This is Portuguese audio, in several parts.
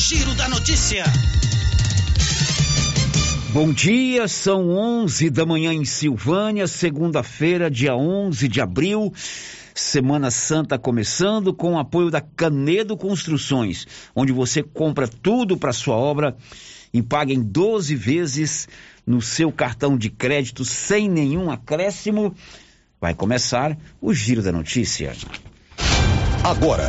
Giro da Notícia. Bom dia, são 11 da manhã em Silvânia, segunda-feira, dia 11 de abril. Semana Santa começando com o apoio da Canedo Construções, onde você compra tudo para sua obra e paga em 12 vezes no seu cartão de crédito sem nenhum acréscimo. Vai começar o Giro da Notícia. Agora,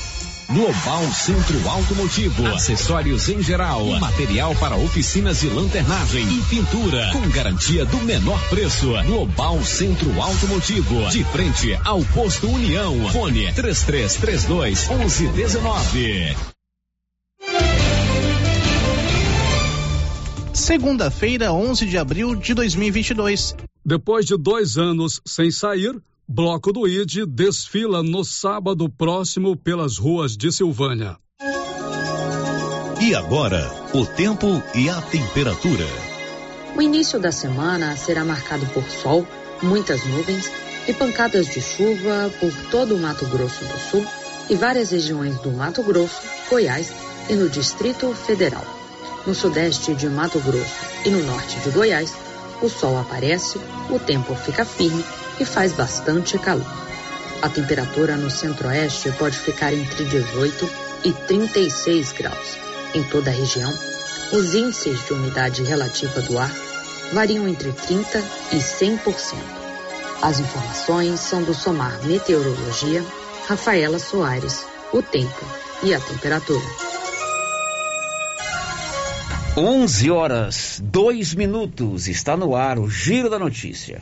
Global Centro Automotivo, acessórios em geral, material para oficinas de lanternagem e pintura, com garantia do menor preço. Global Centro Automotivo, de frente ao posto União. Fone 3332 1119. Segunda-feira, 11 de abril de 2022. Depois de dois anos sem sair, Bloco do ID desfila no sábado próximo pelas ruas de Silvânia. E agora, o tempo e a temperatura. O início da semana será marcado por sol, muitas nuvens e pancadas de chuva por todo o Mato Grosso do Sul e várias regiões do Mato Grosso, Goiás e no Distrito Federal. No sudeste de Mato Grosso e no norte de Goiás, o sol aparece, o tempo fica firme e faz bastante calor. A temperatura no centro-oeste pode ficar entre 18 e 36 graus. Em toda a região, os índices de umidade relativa do ar variam entre 30 e 100%. As informações são do Somar Meteorologia, Rafaela Soares, o tempo e a temperatura. 11 horas, 2 minutos, está no ar o Giro da Notícia.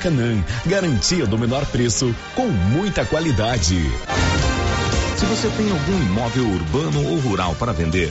Maracanã. Garantia do menor preço com muita qualidade. Se você tem algum imóvel urbano ou rural para vender,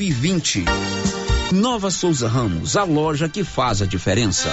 2020. Nova Souza Ramos, a loja que faz a diferença.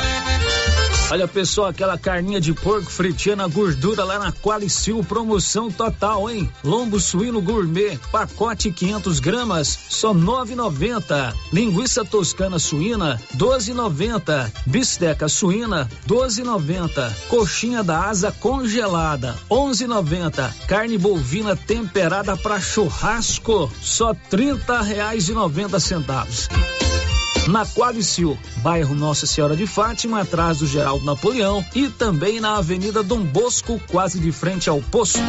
Olha pessoal, aquela carninha de porco fritinha na gordura lá na Qualicil, promoção total, hein? Lombo suíno gourmet, pacote 500 gramas, só 9,90. Linguiça toscana suína, 12,90. Bisteca suína, 12,90. Coxinha da asa congelada, 11,90. Carne bovina temperada para churrasco, só 30 reais e 90 centavos na Qualicil, bairro Nossa Senhora de Fátima, atrás do Geraldo Napoleão e também na Avenida Dom Bosco, quase de frente ao posto.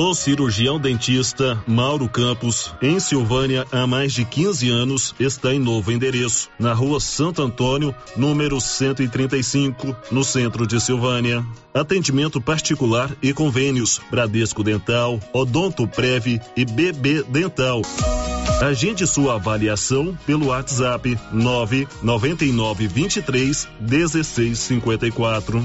O cirurgião dentista Mauro Campos, em Silvânia há mais de 15 anos, está em novo endereço, na rua Santo Antônio, número 135, no centro de Silvânia. Atendimento particular e convênios Bradesco Dental, Odonto Prev e BB Dental. Agende sua avaliação pelo WhatsApp 999 23 1654.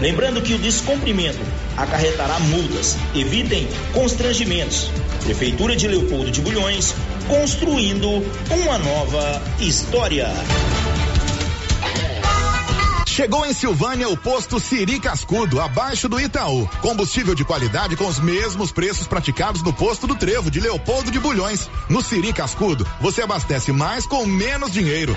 Lembrando que o descumprimento acarretará multas. Evitem constrangimentos. Prefeitura de Leopoldo de Bulhões, construindo uma nova história. Chegou em Silvânia o posto Siri Cascudo, abaixo do Itaú. Combustível de qualidade com os mesmos preços praticados no posto do Trevo de Leopoldo de Bulhões. No Siri Cascudo, você abastece mais com menos dinheiro.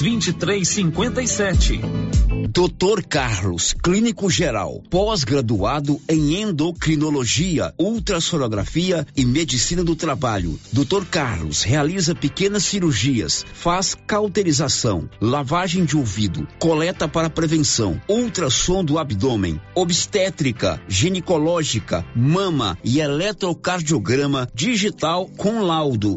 2357. Doutor Carlos, clínico geral, pós-graduado em endocrinologia, ultrassonografia e medicina do trabalho. Doutor Carlos realiza pequenas cirurgias, faz cauterização, lavagem de ouvido, coleta para prevenção, ultrassom do abdômen, obstétrica, ginecológica, mama e eletrocardiograma digital com laudo.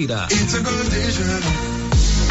Gameleira.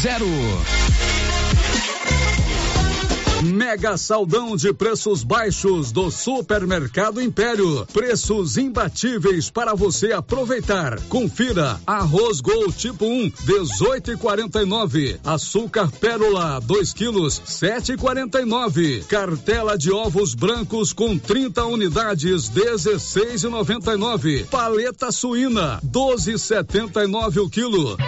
zero. Mega saldão de preços baixos do Supermercado Império. Preços imbatíveis para você aproveitar. Confira: arroz Gol tipo 1, 18,49. Açúcar Pérola, 2 quilos, 7,49. Cartela de ovos brancos com 30 unidades, 16,99. Paleta suína, 12,79 o quilo.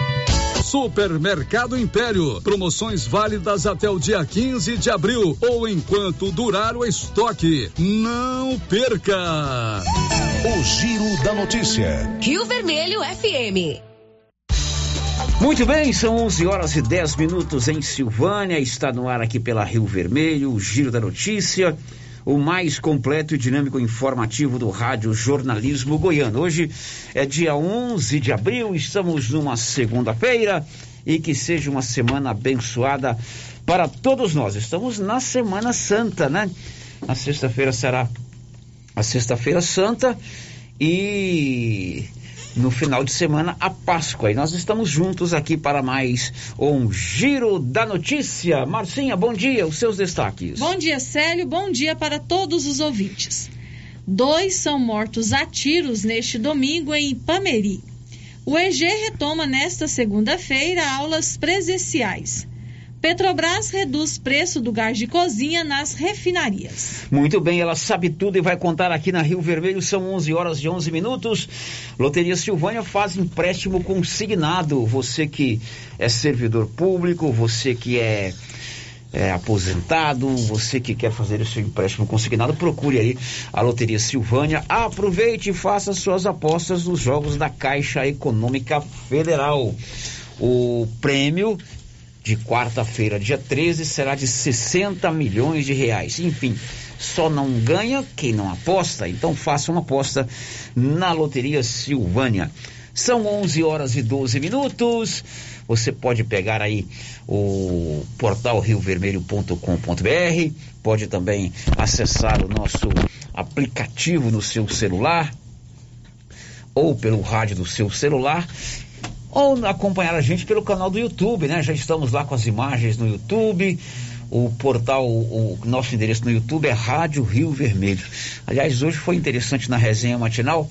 Supermercado Império. Promoções válidas até o dia 15 de abril ou enquanto durar o estoque. Não perca! O Giro da Notícia. Rio Vermelho FM. Muito bem, são 11 horas e 10 minutos em Silvânia. Está no ar aqui pela Rio Vermelho, o Giro da Notícia o mais completo e dinâmico informativo do Rádio Jornalismo Goiano. Hoje é dia 11 de abril, estamos numa segunda-feira e que seja uma semana abençoada para todos nós. Estamos na Semana Santa, né? Na sexta-feira será a Sexta-feira Santa e no final de semana a Páscoa. E nós estamos juntos aqui para mais um Giro da Notícia. Marcinha, bom dia, os seus destaques. Bom dia, Célio, bom dia para todos os ouvintes. Dois são mortos a tiros neste domingo em Ipameri. O EG retoma nesta segunda-feira aulas presenciais. Petrobras reduz preço do gás de cozinha nas refinarias. Muito bem, ela sabe tudo e vai contar aqui na Rio Vermelho. São 11 horas e 11 minutos. Loteria Silvânia faz empréstimo consignado. Você que é servidor público, você que é, é aposentado, você que quer fazer o seu empréstimo consignado, procure aí a Loteria Silvânia. Aproveite e faça suas apostas nos jogos da Caixa Econômica Federal. O prêmio de quarta-feira, dia 13, será de 60 milhões de reais. Enfim, só não ganha quem não aposta. Então faça uma aposta na Loteria Silvânia. São 11 horas e 12 minutos. Você pode pegar aí o portal riovermelho.com.br, pode também acessar o nosso aplicativo no seu celular ou pelo rádio do seu celular ou acompanhar a gente pelo canal do YouTube, né? Já estamos lá com as imagens no YouTube. O portal, o, nosso endereço no YouTube é Rádio Rio Vermelho. Aliás, hoje foi interessante na resenha matinal,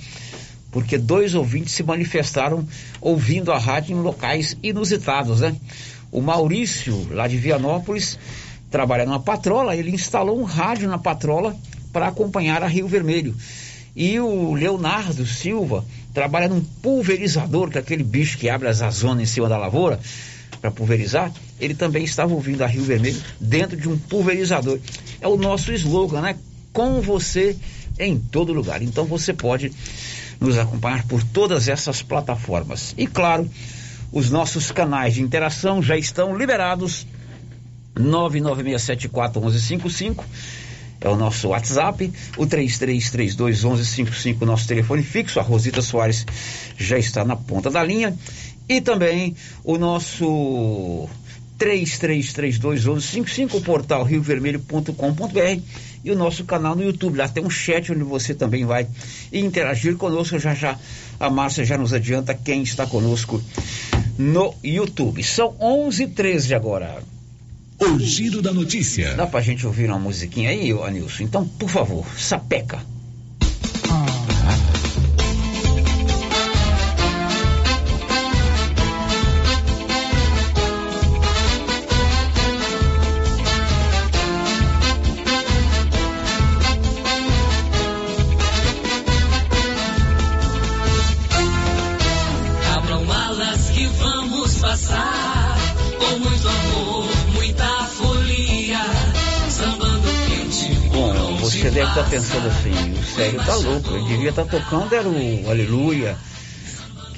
porque dois ouvintes se manifestaram ouvindo a rádio em locais inusitados, né? O Maurício, lá de Vianópolis, trabalha numa patrola, ele instalou um rádio na patrola para acompanhar a Rio Vermelho. E o Leonardo Silva trabalha num pulverizador, que é aquele bicho que abre as azonas em cima da lavoura para pulverizar. Ele também estava ouvindo a Rio Vermelho dentro de um pulverizador. É o nosso slogan, né? Com você em todo lugar. Então você pode nos acompanhar por todas essas plataformas. E claro, os nossos canais de interação já estão liberados. 996741155 é o nosso WhatsApp, o 33321155, nosso telefone fixo. A Rosita Soares já está na ponta da linha. E também o nosso 33321155, o portal riovermelho.com.br e o nosso canal no YouTube. Lá tem um chat onde você também vai interagir conosco. Já já a Márcia já nos adianta quem está conosco no YouTube. São 11h13 agora. O giro da notícia. Dá pra gente ouvir uma musiquinha aí, Anilson? Então, por favor, sapeca. Assim, o Célio tá louco, ele devia estar tocando era o Aleluia,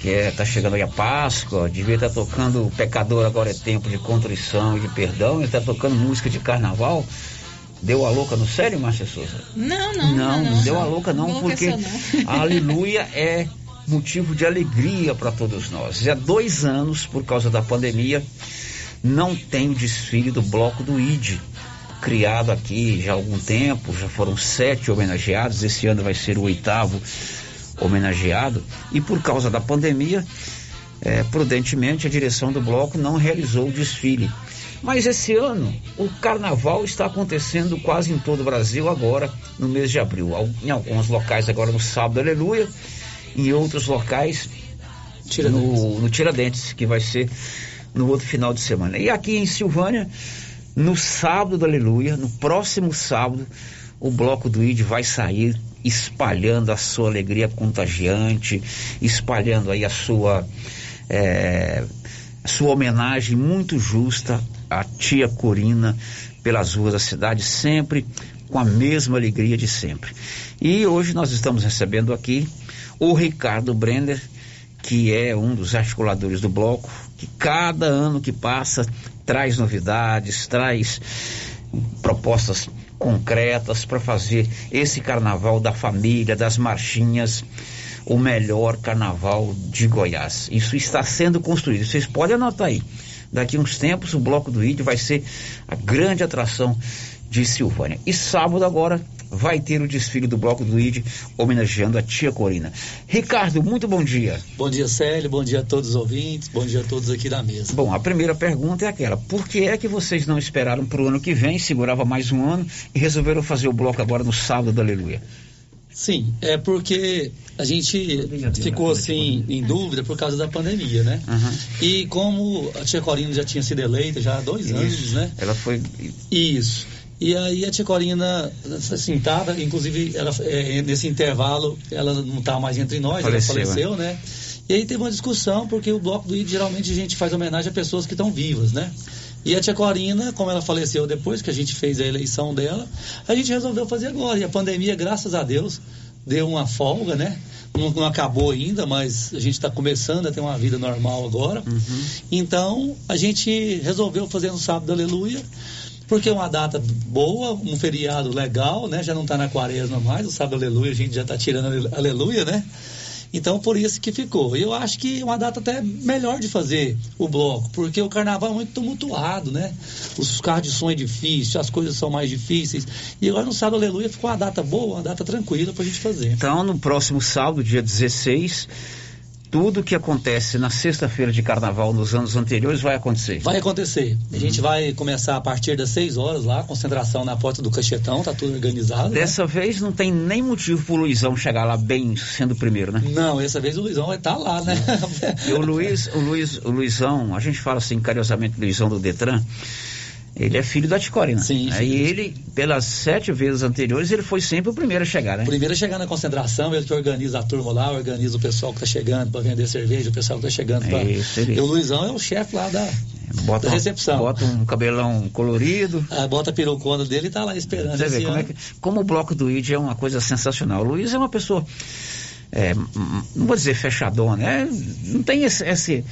que é, tá chegando aí a Páscoa, devia estar tocando o Pecador Agora é Tempo de Contrição e de Perdão, ele está tocando música de carnaval. Deu a louca no sério, Márcia Souza? Não, não, Não, não, não, deu a louca não, porque não. a aleluia é motivo de alegria para todos nós. Já há dois anos, por causa da pandemia, não tem o desfile do bloco do ID, criado aqui já há algum tempo, já foram sete homenageados, esse ano vai ser o oitavo homenageado, e por causa da pandemia, é, prudentemente, a direção do bloco não realizou o desfile. Mas esse ano, o carnaval está acontecendo quase em todo o Brasil agora, no mês de abril. Em alguns locais agora no sábado, aleluia, em outros locais no, no Tiradentes, que vai ser no outro final de semana. E aqui em Silvânia, no sábado do aleluia, no próximo sábado, o bloco do ID vai sair espalhando a sua alegria contagiante, espalhando aí a sua é, sua homenagem muito justa à tia Corina pelas ruas da cidade, sempre com a mesma alegria de sempre. E hoje nós estamos recebendo aqui o Ricardo Brenner, que é um dos articuladores do bloco, que cada ano que passa traz novidades, traz propostas concretas para fazer esse carnaval da família, das marchinhas, o melhor carnaval de Goiás. Isso está sendo construído. Vocês podem anotar aí. Daqui uns tempos o bloco do ID vai ser a grande atração de Silvânia. E sábado agora vai ter o desfile do bloco do ID homenageando a tia Corina. Ricardo, muito bom dia. Bom dia, Célio. Bom dia a todos os ouvintes. Bom dia a todos aqui da mesa. Bom, a primeira pergunta é aquela: por que é que vocês não esperaram para o ano que vem, segurava mais um ano e resolveram fazer o bloco agora no sábado do Aleluia? Sim, é porque a gente ficou assim em dúvida por causa da pandemia, né? E como a tia Corina já tinha sido eleita já há dois anos, Isso. né? Ela foi. Isso. E aí a tia Corina, assim, tava, inclusive, ela, é, nesse intervalo, ela não está mais entre nós, Faleceu, ela faleceu, né? E aí teve uma discussão, porque o Bloco do ID, geralmente, a gente faz homenagem a pessoas que estão vivas, né? E a tia Corina, como ela faleceu depois que a gente fez a eleição dela, a gente resolveu fazer agora. E a pandemia, graças a Deus, deu uma folga, né? Não, não acabou ainda, mas a gente está começando a ter uma vida normal agora. Então, a gente resolveu fazer no sábado, aleluia, porque é uma data boa, um feriado legal, né? Já não está na quaresma mais, o sábado, aleluia, a gente já está tirando ale- aleluia, né? Então, por isso que ficou. Eu acho que é uma data até melhor de fazer o bloco, porque o carnaval é muito tumultuado, né? Os carros de som é difícil, as coisas são mais difíceis. E agora no sábado, aleluia, ficou uma data boa, uma data tranquila pra gente fazer. Então, no próximo sábado, dia 16, tudo que acontece na sexta-feira de carnaval nos anos anteriores vai acontecer. Vai acontecer. A gente vai começar a partir das 6 horas lá, concentração na porta do Cachetão, tá tudo organizado. né? Dessa vez não tem nem motivo pro Luizão chegar lá bem sendo o primeiro, né? Não, essa vez o Luizão vai estar lá, né? E o Luiz, o Luiz, o Luizão, a gente fala assim carinhosamente Luizão do Detran, ele é filho da Ticorina. Sim, Aí sim. ele, pelas sete vezes anteriores, ele foi sempre o primeiro a chegar, né? Primeiro a chegar na concentração, ele que organiza a turma lá, organiza o pessoal que tá chegando para vender cerveja, o pessoal que tá chegando para. E o Luizão é o chefe lá da, Bota, da recepção. bota um cabelão colorido. Ah, bota a perucona dele e tá lá esperando. Você vê como, é que, como o bloco do ID é uma coisa sensacional. O Luiz é uma pessoa, é, não vou dizer fechadona, né? Não tem esse. esse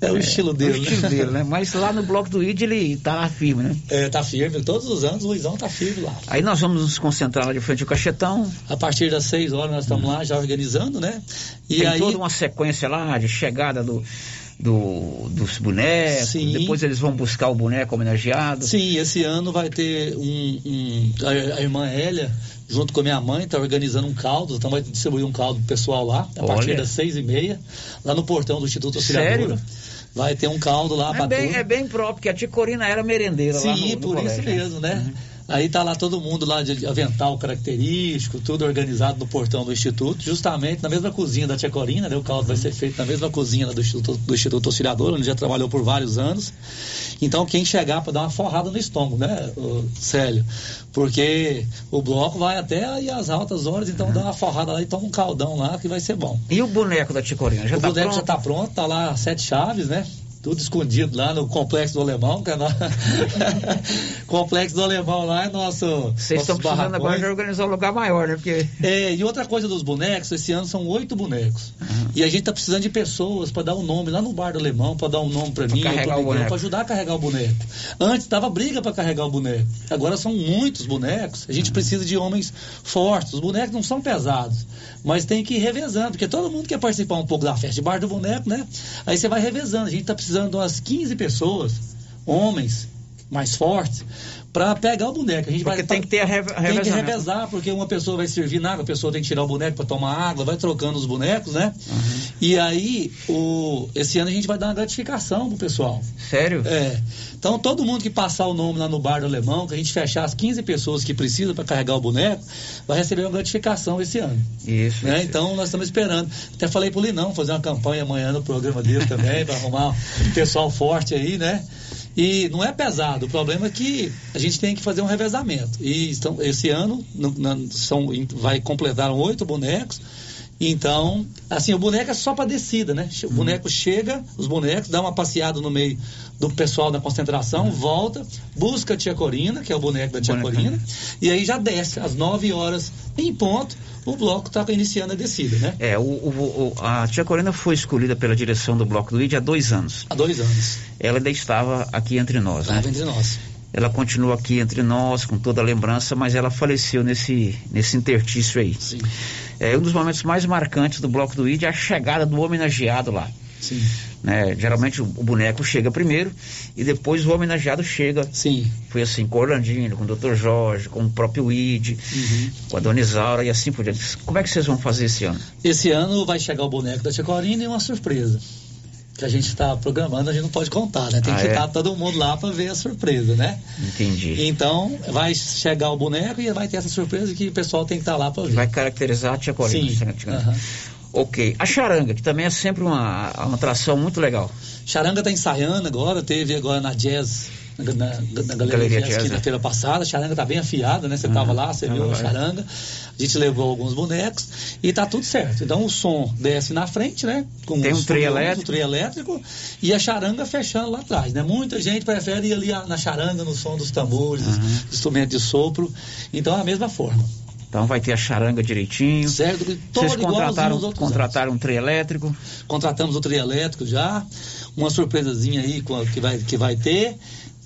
É o estilo dele, o estilo né? dele, né? Mas lá no bloco do ID ele tá lá firme, né? É, tá firme. Todos os anos o Luizão tá firme lá. Aí nós vamos nos concentrar lá de frente ao cachetão. A partir das 6 horas nós estamos lá já organizando, né? E tem aí. toda uma sequência lá de chegada do, do- dos bonecos. Sim. Depois eles vão buscar o boneco homenageado. Sim, esse ano vai ter um. um- a, a irmã Hélia, junto com a minha mãe, está organizando um caldo. Então vai distribuir um caldo pro pessoal lá, a Olha. partir das seis e meia, lá no portão do Instituto Auxiliadora. Sério? Vai ter um caldo lá É para bem, turma. é bem próprio, porque a Ticorina era merendeira lá no, Sim, no por isso colégio, né? mesmo, né? Aí tá lá todo mundo lá de avental característico, tudo organizado no portão do Instituto, justamente na mesma cozinha da Tia Corina, né? O caldo vai ser feito na mesma cozinha do Instituto, do Instituto Auxiliador, onde já trabalhou por vários anos. Então quem chegar para dar uma forrada no estômago, né, Célio? Porque o bloco vai até aí às altas horas, então dá uma forrada lá e toma um caldão lá que vai ser bom. E o boneco da Ticorina? Já o tá boneco pronto? já tá pronto, tá lá sete chaves, né? Tudo escondido lá no Complexo do Alemão, que é no... Complexo do Alemão lá é nosso. Vocês estão precisando agora de organizar um lugar maior, né? Porque... É, e outra coisa dos bonecos, esse ano são oito bonecos. Uhum. E a gente tá precisando de pessoas para dar um nome lá no bar do Alemão, para dar um nome para mim, para ajudar a carregar o boneco. Antes tava briga para carregar o boneco. Agora são muitos bonecos. A gente uhum. precisa de homens fortes. Os bonecos não são pesados, mas tem que ir revezando, porque todo mundo quer participar um pouco da festa de bar do boneco, né? Aí você vai revezando. A gente tá precisando de umas 15 pessoas, homens mais fortes, para pegar o boneco. A gente porque vai tem que ter a re Tem que revezar, porque uma pessoa vai servir na água, a pessoa tem que tirar o boneco para tomar água, vai trocando os bonecos, né? Uhum. E aí, o, esse ano a gente vai dar uma gratificação pro pessoal. Sério? É. Então, todo mundo que passar o nome lá no bar do Alemão, que a gente fechar as 15 pessoas que precisam para carregar o boneco, vai receber uma gratificação esse ano. Isso. Né? isso. Então, nós estamos esperando. Até falei pro Linão fazer uma campanha amanhã no programa dele também, para arrumar um pessoal forte aí, né? E não é pesado, o problema é que a gente tem que fazer um revezamento. E estão, esse ano no, na, são, vai completar oito bonecos. Então, assim, o boneco é só para descida, né? O uhum. boneco chega, os bonecos, dá uma passeada no meio do pessoal da concentração, uhum. volta, busca a tia Corina, que é o boneco da tia. Corina, e aí já desce às 9 horas em ponto o bloco está iniciando a descida, né? É, o, o, a tia Corina foi escolhida pela direção do Bloco do ID há dois anos. Há dois anos. Ela ainda estava aqui entre nós, estava né? entre nós. Ela continua aqui entre nós, com toda a lembrança, mas ela faleceu nesse, nesse intertício aí. Sim. É um dos momentos mais marcantes do Bloco do ID é a chegada do homenageado lá. Sim. Né? Geralmente o, boneco chega primeiro e depois o homenageado chega. Sim. Foi assim com o Orlandino, com o Dr. Jorge, com o próprio Id, uhum. com a Dona Isaura e assim por diante. Como é que vocês vão fazer esse ano? Esse ano vai chegar o boneco da Tia Corina e uma surpresa. Que a gente está programando, a gente não pode contar, né? Tem ah, que estar é? todo mundo lá para ver a surpresa, né? Entendi. Então, vai chegar o boneco e vai ter essa surpresa que o pessoal tem que estar tá lá para ver. Vai caracterizar a Tia Corina. Sim. Uhum. Ok. A charanga, que também é sempre uma, uma atração muito legal. Charanga está ensaiando agora, teve agora na Jazz, na, na, na Galeria, Galeria Jazz, quinta-feira né? passada. A charanga está bem afiada, né? Você estava uhum. lá, você viu a charanga. A gente levou alguns bonecos e tá tudo certo. Então o som desce na frente, né? Com Tem um trio elétrico. Um trio elétrico e a charanga fechando lá atrás, né? Muita gente prefere ir ali na charanga, no som dos tambores, uhum. dos instrumentos de sopro. Então é a mesma forma. Então vai ter a charanga direitinho. Certo, Vocês contrataram, contrataram um trio elétrico? Contratamos o trio elétrico já. Uma surpresazinha aí que vai, que vai ter.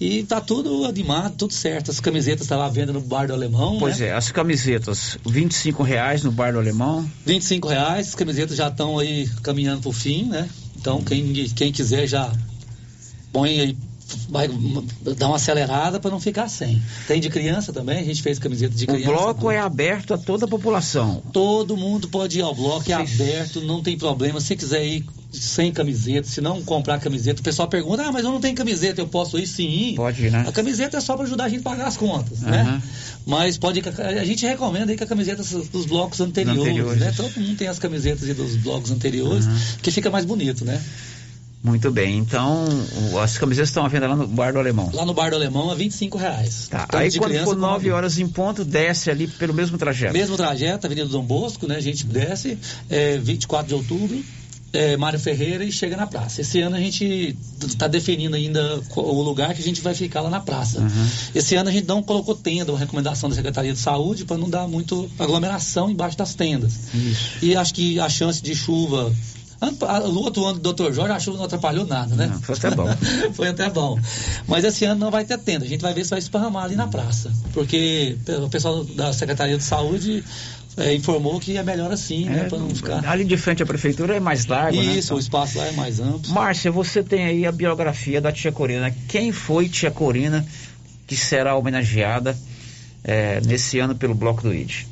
E tá tudo animado, tudo certo. As camisetas estão tá lá vendo no bar do Alemão. Pois né? é, as camisetas, 25 reais no bar do Alemão. 25 reais, as camisetas já estão aí caminhando pro fim, né? Então quem, quem quiser já põe aí vai dar uma acelerada para não ficar sem. Tem de criança também, a gente fez camiseta de criança. O bloco é aberto a toda a população. Todo mundo pode ir ao bloco, é aberto, não tem problema. Se quiser ir sem camiseta, se não comprar camiseta, o pessoal pergunta: "Ah, mas eu não tenho camiseta, eu posso ir sim?". Pode né? A camiseta é só para ajudar a gente a pagar as contas, uhum. né? Mas pode a gente recomenda aí que a camiseta dos blocos anteriores, anteriores. né? Todo mundo tem as camisetas dos blocos anteriores, uhum. que fica mais bonito, né? Muito bem, então as camisetas estão à venda lá no Bar do Alemão. Lá no Bar do Alemão a 25 reais. Tá. Aí quando for 9 horas em ponto, desce ali pelo mesmo trajeto. Mesmo trajeto, Avenida Dom Bosco, né? A gente desce, é, 24 de outubro, é, Mário Ferreira e chega na praça. Esse ano a gente está definindo ainda o lugar que a gente vai ficar lá na praça. Uhum. Esse ano a gente não colocou tenda, uma recomendação da Secretaria de Saúde para não dar muito aglomeração embaixo das tendas. Isso. E acho que a chance de chuva no outro ano do Dr. Jorge, a chuva não atrapalhou nada, né? Não, foi até bom. foi até bom. Mas esse ano não vai ter tenda. A gente vai ver se vai esparramar ali na praça. Porque o pessoal da Secretaria de Saúde é, informou que é melhor assim, né, é, né? Para não ficar. Ali de frente à prefeitura é mais largo, Isso, né? Isso, o espaço lá é mais amplo. Márcia, você tem aí a biografia da tia Corina. Quem foi tia Corina que será homenageada é, nesse ano pelo Bloco do ID?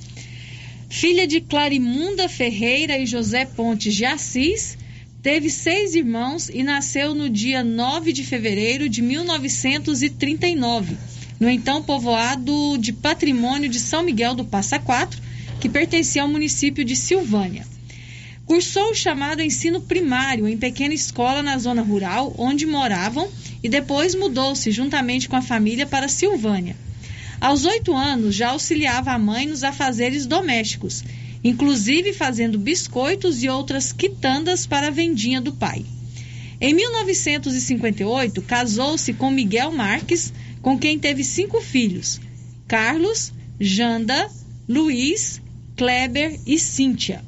Filha de Clarimunda Ferreira e José Pontes de Assis, teve seis irmãos e nasceu no dia 9 de fevereiro de 1939, no então povoado de Patrimônio de São Miguel do Passa Quatro, que pertencia ao município de Silvânia. Cursou o chamado ensino primário em pequena escola na zona rural, onde moravam, e depois mudou-se juntamente com a família para Silvânia. Aos oito anos, já auxiliava a mãe nos afazeres domésticos, inclusive fazendo biscoitos e outras quitandas para a vendinha do pai. Em 1958, casou-se com Miguel Marques, com quem teve cinco filhos: Carlos, Janda, Luiz, Kleber e Cíntia.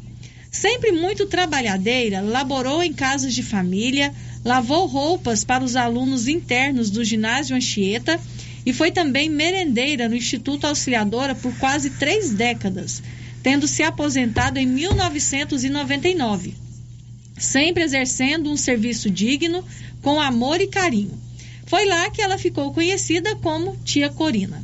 Sempre muito trabalhadeira, laborou em casas de família, lavou roupas para os alunos internos do ginásio Anchieta e foi também merendeira no Instituto Auxiliadora por quase três décadas, tendo se aposentado em 1999. Sempre exercendo um serviço digno, com amor e carinho. Foi lá que ela ficou conhecida como Tia Corina.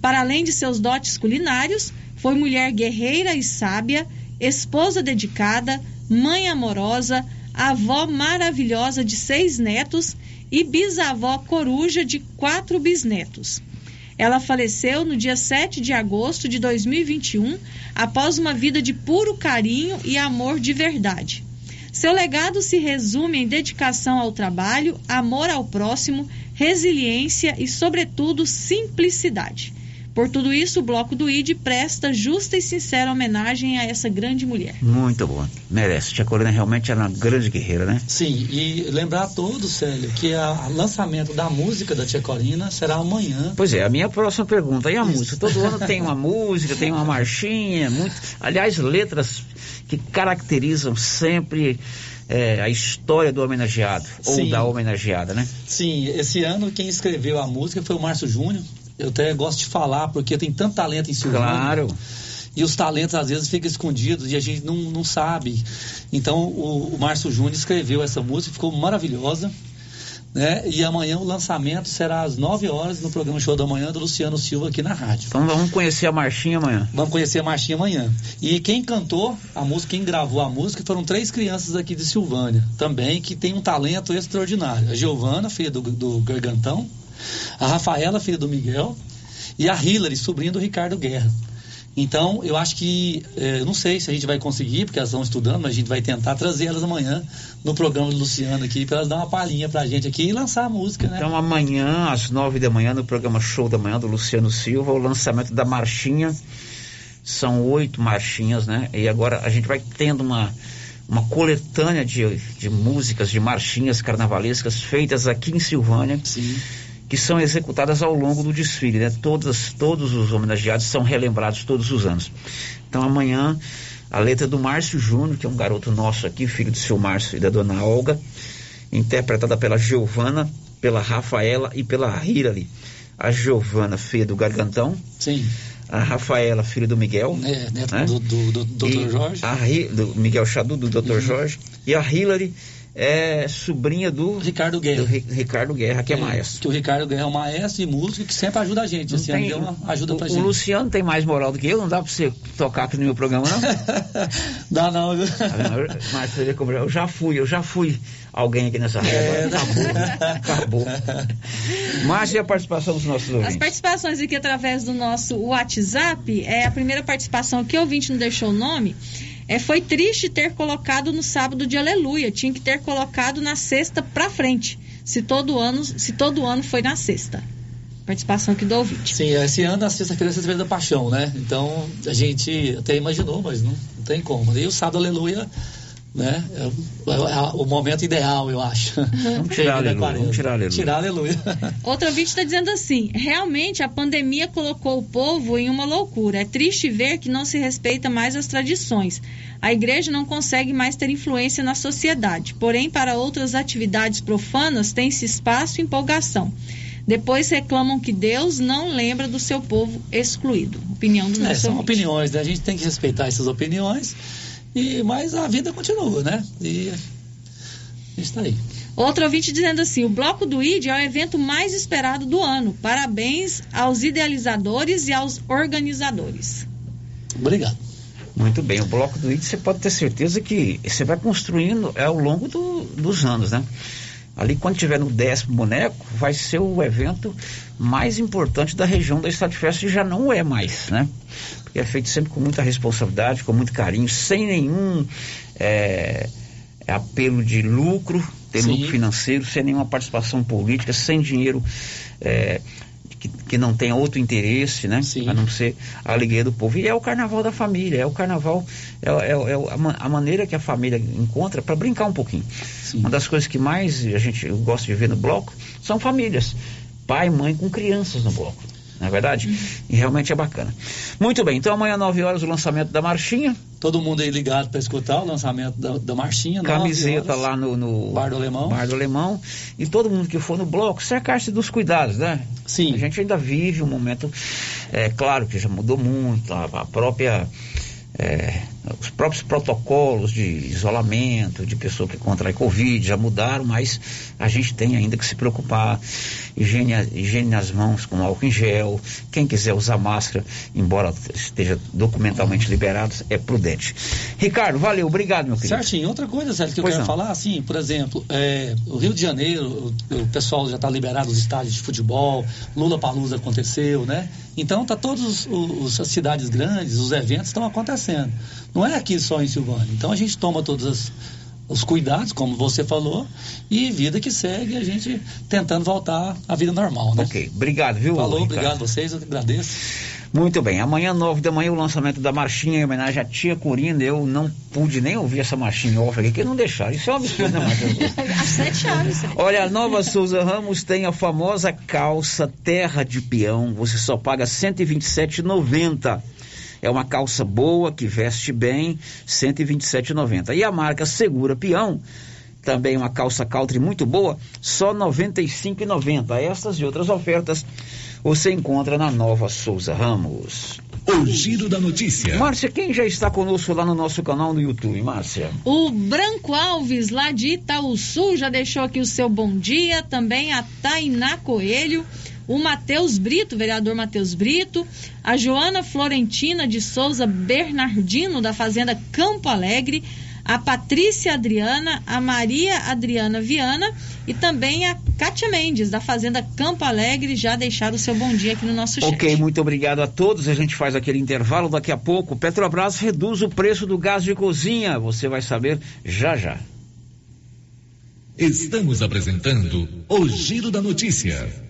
Para além de seus dotes culinários, foi mulher guerreira e sábia, esposa dedicada, mãe amorosa, avó maravilhosa de seis netos e bisavó coruja de quatro bisnetos. Ela faleceu no dia 7 de agosto de 2021, após uma vida de puro carinho e amor de verdade. Seu legado se resume em dedicação ao trabalho, amor ao próximo, resiliência e, sobretudo, simplicidade. Por tudo isso, o Bloco do ID presta justa e sincera homenagem a essa grande mulher. Muito bom. Merece. Tia Corina realmente era uma grande guerreira, né? Sim, e lembrar a todos, Célio, que o lançamento da música da Tia Corina será amanhã. Pois é, a minha próxima pergunta. E a Isso. música? Todo ano tem uma música, tem uma marchinha, muito. Aliás, letras que caracterizam sempre. É, a história do homenageado, Sim. ou da homenageada, né? Sim, esse ano quem escreveu a música foi o Márcio Júnior, eu até gosto de falar, porque tem tanto talento em Silvânia. Claro. E os talentos às vezes ficam escondidos e a gente não, não sabe. Então o, o Márcio Júnior escreveu essa música, ficou maravilhosa. Né? E amanhã o lançamento será às 9 horas no programa Show da Manhã do Luciano Silva aqui na rádio. Então vamos conhecer a marchinha amanhã. Vamos conhecer a marchinha amanhã. E quem cantou a música, quem gravou a música, foram três crianças aqui de Silvânia, também, que tem um talento extraordinário. A Giovana, filha do, do Gargantão, a Rafaela, filha do Miguel, e a Hillary, sobrinha do Ricardo Guerra. Então, eu acho que, eh, eu não sei se a gente vai conseguir, porque elas estão estudando, mas a gente vai tentar trazer elas amanhã no programa do Luciano aqui, para elas dar uma palhinha pra gente aqui e lançar a música, né? Então, amanhã, às nove da manhã, no programa Show da Manhã do Luciano Silva, o lançamento da marchinha. São oito marchinhas, né? E agora a gente vai tendo uma, uma coletânea de, de músicas, de marchinhas carnavalescas feitas aqui em Silvânia. Sim que são executadas ao longo do desfile, né? Todas, todos os homenageados são relembrados todos os anos. Então amanhã a letra do Márcio Júnior, que é um garoto nosso aqui, filho do seu Márcio e da dona Olga, interpretada pela Giovana, pela Rafaela e pela Hirali. A Giovana, filha do Gargantão. Sim. A Rafaela, filha do Miguel. É, neto né? do, do, do, Dr. Jorge. A, do Miguel Chadu, do Dr. Uhum. Jorge. E a Hilary, é sobrinha do Ricardo Guerra. Do Ricardo Guerra, que é, é, maestro. Que o Ricardo Guerra é um maestro e músico que sempre ajuda a gente. Esse tem, uma ajuda pra o, gente. O Luciano tem mais moral do que eu, não dá pra você tocar aqui no meu programa, não? dá não, viu? Mas eu já fui, eu já fui alguém aqui nessa rádio. É, acabou, acabou. Mas e a participação dos nossos ouvintes? As participações aqui através do nosso WhatsApp, é a primeira participação que o ouvinte não deixou o nome. É, foi triste ter colocado no sábado de aleluia, tinha que ter colocado na sexta para frente. Se todo ano, se todo ano foi na sexta. Participação aqui do ouvinte. Sim, esse ano a sexta-feira é sexta da paixão, né? Então a gente até imaginou, mas não, não tem como. E o sábado aleluia né? É, é, é, o momento ideal, eu acho. Vamos tirar aleluia. Vamos tirar aleluia. Tirar aleluia. Outro ouvinte está dizendo assim: realmente a pandemia colocou o povo em uma loucura. É triste ver que não se respeita mais as tradições. A igreja não consegue mais ter influência na sociedade. Porém, para outras atividades profanas tem-se espaço e empolgação. Depois reclamam que Deus não lembra do seu povo excluído. Opinião do é, nosso São ouvinte. opiniões, né? A gente tem que respeitar essas opiniões e, mas a vida continua, né? E está aí. Outro ouvinte dizendo assim: o Bloco do ID é o evento mais esperado do ano. Parabéns aos idealizadores e aos organizadores. Obrigado. Muito bem, o Bloco do ID você pode ter certeza que você vai construindo ao longo do, dos anos, né? Ali, quando tiver no décimo boneco, vai ser o evento mais importante da região da Estado de Festa e já não é mais, né? Porque é feito sempre com muita responsabilidade, com muito carinho, sem nenhum é, apelo de lucro, ter Sim. lucro financeiro, sem nenhuma participação política, sem dinheiro é, que, que não tenha outro interesse, né? A não ser a alegria do povo. E é o carnaval da família, é o carnaval, é, é, é a, ma- a maneira que a família encontra para brincar um pouquinho. Uma das coisas que mais a gente gosta de ver no bloco são famílias. Pai e mãe com crianças no bloco. Não é verdade? E realmente é bacana. Muito bem, então amanhã, 9 horas, o lançamento da Marchinha. Todo mundo aí ligado para escutar o lançamento da, da Marchinha. Camiseta horas. lá no, no Bar do Alemão. Bar do Alemão. E todo mundo que for no bloco, cercar-se dos cuidados, né? Sim. A gente ainda vive um momento, é claro que já mudou muito, a, a própria. é, os próprios protocolos de isolamento, de pessoa que contrai Covid já mudaram, mas a gente tem ainda que se preocupar. Higiene, higiene nas mãos com álcool em gel. Quem quiser usar máscara, embora esteja documentalmente liberado, é prudente. Ricardo, valeu, obrigado, meu querido. Certinho. Outra coisa, Sérgio, que Pois eu quero não. falar, assim, por exemplo, é, o Rio de Janeiro, o, o pessoal já está liberado os estádios de futebol, Lula Palusa aconteceu, né? Então tá todos os, os- as cidades grandes, os eventos estão acontecendo. Não é aqui só em Silvânia. Então a gente toma todos as- os cuidados, como você falou, e vida que segue, a gente tentando voltar à vida normal, né? Ok, obrigado, viu? Falou, Ricardo? obrigado a vocês, eu agradeço. Muito bem, amanhã, nove da manhã, o lançamento da marchinha em homenagem à tia Corina. Eu não pude nem ouvir essa marchinha off aqui, que não deixaram. Isso é um absurdo, né? Às sete horas. Olha, a Nova Souza Ramos tem a famosa calça terra de peão. Você só paga R$ 127,90. É uma calça boa, que veste bem, R$ 127,90. E a marca Segura Peão, também uma calça country muito boa, só R$ 95,90. Essas e outras ofertas você encontra na Nova Souza Ramos. O giro da notícia. Márcia, quem já está conosco lá no nosso canal no YouTube, Márcia? O Branco Alves, lá de Itaúsul, já deixou aqui o seu bom dia. Também a Tainá Coelho. O Matheus Brito, vereador Matheus Brito. A Joana Florentina de Souza Bernardino, da Fazenda Campo Alegre. A Patrícia Adriana, a Maria Adriana Viana e também a Kátia Mendes, da Fazenda Campo Alegre, já deixaram o seu bom dia aqui no nosso chat. Ok, muito obrigado a todos. A gente faz aquele intervalo daqui a pouco. Petrobras reduz o preço do gás de cozinha. Você vai saber já já. Estamos apresentando o giro da notícia.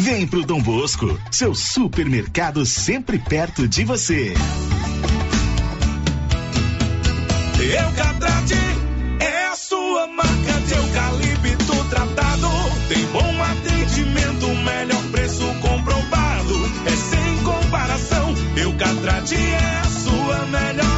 Vem pro Dom Bosco, seu supermercado sempre perto de você. Eucatrate é a sua marca de eucalipto tratado. Tem bom atendimento, melhor preço comprovado. É sem comparação. Eucatrate é a sua melhor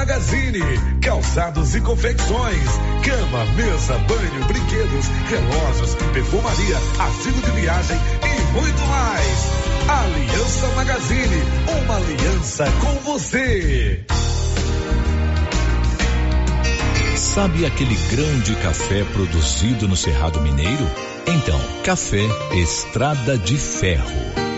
Magazine, calçados e confecções, cama, mesa, banho, brinquedos, relógios, perfumaria, artigo de viagem e muito mais. Aliança Magazine, uma aliança com você. Sabe aquele grão de café produzido no Cerrado Mineiro? Então, café Estrada de Ferro.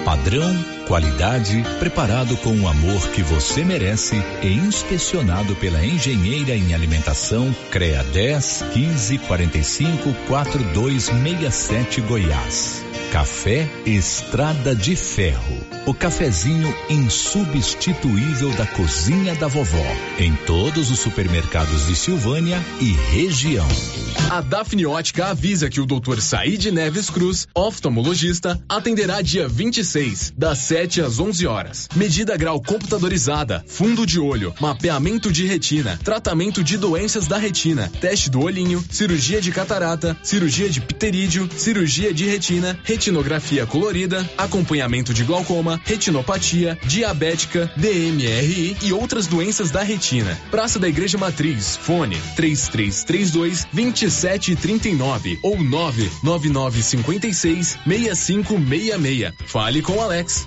Padrão, qualidade, preparado com o amor que você merece e inspecionado pela engenheira em alimentação CREA 10 15 45 4267 Goiás. Café Estrada de Ferro. O cafezinho insubstituível da cozinha da vovó. Em todos os supermercados de Silvânia e região. A Dafniótica avisa que o Dr. Said Neves Cruz, oftalmologista, atenderá dia 26, das 7 às 11 horas. Medida grau computadorizada, fundo de olho, mapeamento de retina, tratamento de doenças da retina, teste do olhinho, cirurgia de catarata, cirurgia de pterídeo, cirurgia de retina, retinografia colorida, acompanhamento de glaucoma, retinopatia, diabética, DMRI e outras doenças da retina. Praça da Igreja Matriz, fone 3332 2739 ou 99956 6566. Fale com Alex.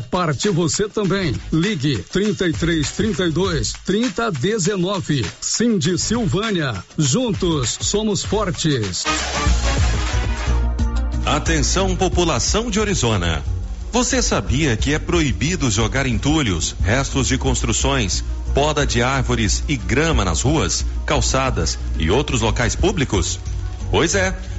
parte você também. Ligue 33 32 30 19. Cindy Silvânia. Juntos somos fortes. Atenção, população de Orizona. Você sabia que é proibido jogar entulhos, restos de construções, poda de árvores e grama nas ruas, calçadas e outros locais públicos? Pois é.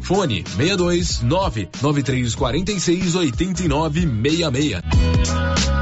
Fone 62 99346 8966.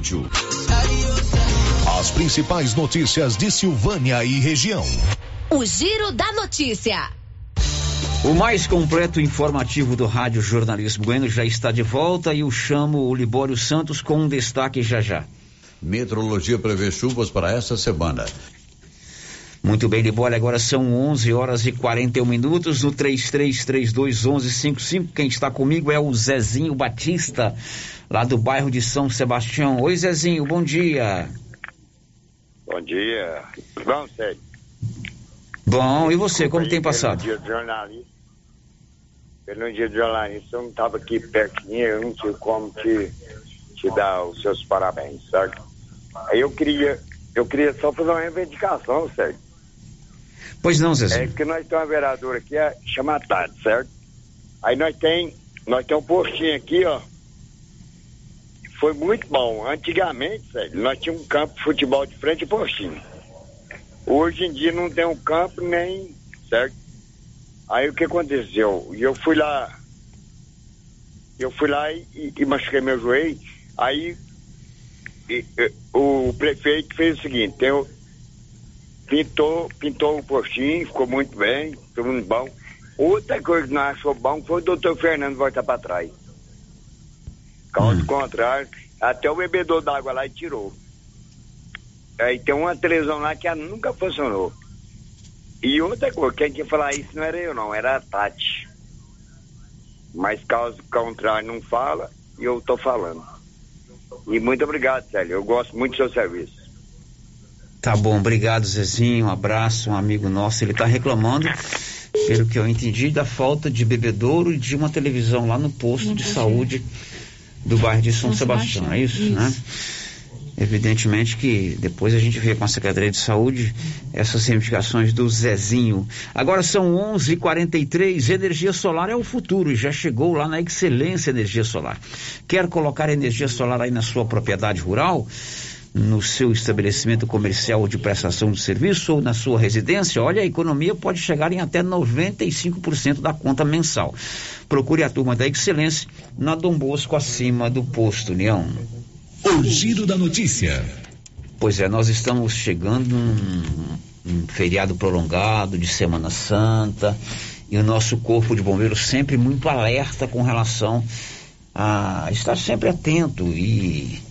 casamix.útil. As principais notícias de Silvânia e região. O Giro da Notícia. O mais completo informativo do Rádio Jornalismo Bueno já está de volta e eu chamo o Libório Santos com um destaque já já. Meteorologia prevê chuvas para essa semana. Muito bem, Libório, agora são 11 horas e 41 minutos no 33321155. Quem está comigo é o Zezinho Batista, lá do bairro de São Sebastião. Oi, Zezinho, bom dia. Bom dia. Bom, Sérgio. Bom, e você, como tem passado? Pelo dia do jornalista, pelo dia do jornalista, eu não estava aqui pertinho, eu não tinha como te, te dar os seus parabéns, certo? Aí eu queria, eu queria só fazer uma reivindicação, certo? Pois não, Zezé. É que nós temos uma vereadora aqui, é, chama Tati, certo? Aí nós tem, nós tem um postinho aqui, ó. Foi muito bom. Antigamente, nós tínhamos um campo de futebol de frente ao postinho. Hoje em dia não tem um campo nem, certo? Aí o que aconteceu? Eu fui lá, eu fui lá e, e machuquei meu joelho. Aí e, e, o prefeito fez o seguinte, o, pintou, pintou o postinho, ficou muito bem, ficou muito bom. Outra coisa que não achou bom foi o doutor Fernando voltar para trás. Caso contrário, até o bebedor d'água lá e tirou. Aí tem uma televisão lá que nunca funcionou. E outra coisa, quem tinha que falar isso não era eu não, era a Tati. Mas caso contrário não fala, eu tô falando. E muito obrigado, Célio. Eu gosto muito do seu serviço. Tá bom, obrigado, Zezinho. Um abraço, um amigo nosso. Ele tá reclamando, pelo que eu entendi, da falta de bebedouro e de uma televisão lá no posto de saúde do bairro de São, São Sebastião. Sebastião, É isso, isso. né? Evidentemente que depois a gente vê com a Secretaria de Saúde essas reivindicações do Zezinho. Agora são 11:43. Energia solar é o futuro e já chegou lá na Excelência Energia Solar. Quer colocar energia solar aí na sua propriedade rural? No seu estabelecimento comercial ou de prestação de serviço ou na sua residência, olha, a economia pode chegar em até 95% da conta mensal. Procure a turma da Excelência na Dom Bosco, acima do posto União. O giro da notícia. Pois é, nós estamos chegando num, num feriado prolongado de Semana Santa e o nosso corpo de bombeiros sempre muito alerta com relação a estar sempre atento e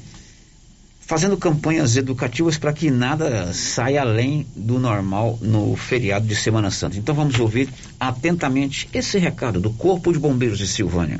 fazendo campanhas educativas para que nada saia além do normal no feriado de Semana Santa. Então vamos ouvir atentamente esse recado do Corpo de Bombeiros de Silvânia.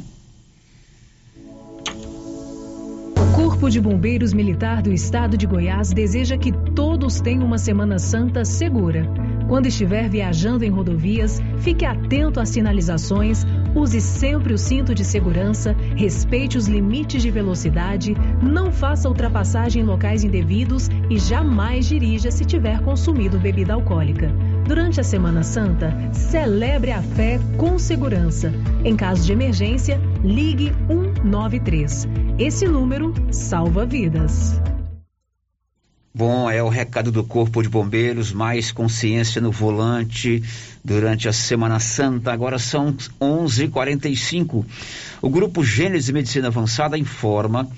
Corpo de Bombeiros Militar do Estado de Goiás deseja que todos tenham uma Semana Santa segura. Quando estiver viajando em rodovias, fique atento às sinalizações, use sempre o cinto de segurança, respeite os limites de velocidade, não faça ultrapassagem em locais indevidos e jamais dirija se tiver consumido bebida alcoólica. Durante a Semana Santa, celebre a fé com segurança. Em caso de emergência, ligue 193. Esse número salva vidas. Bom, é o recado do Corpo de Bombeiros, mais consciência no volante durante a Semana Santa. Agora são 11:45. O grupo Gênesis Medicina Avançada informa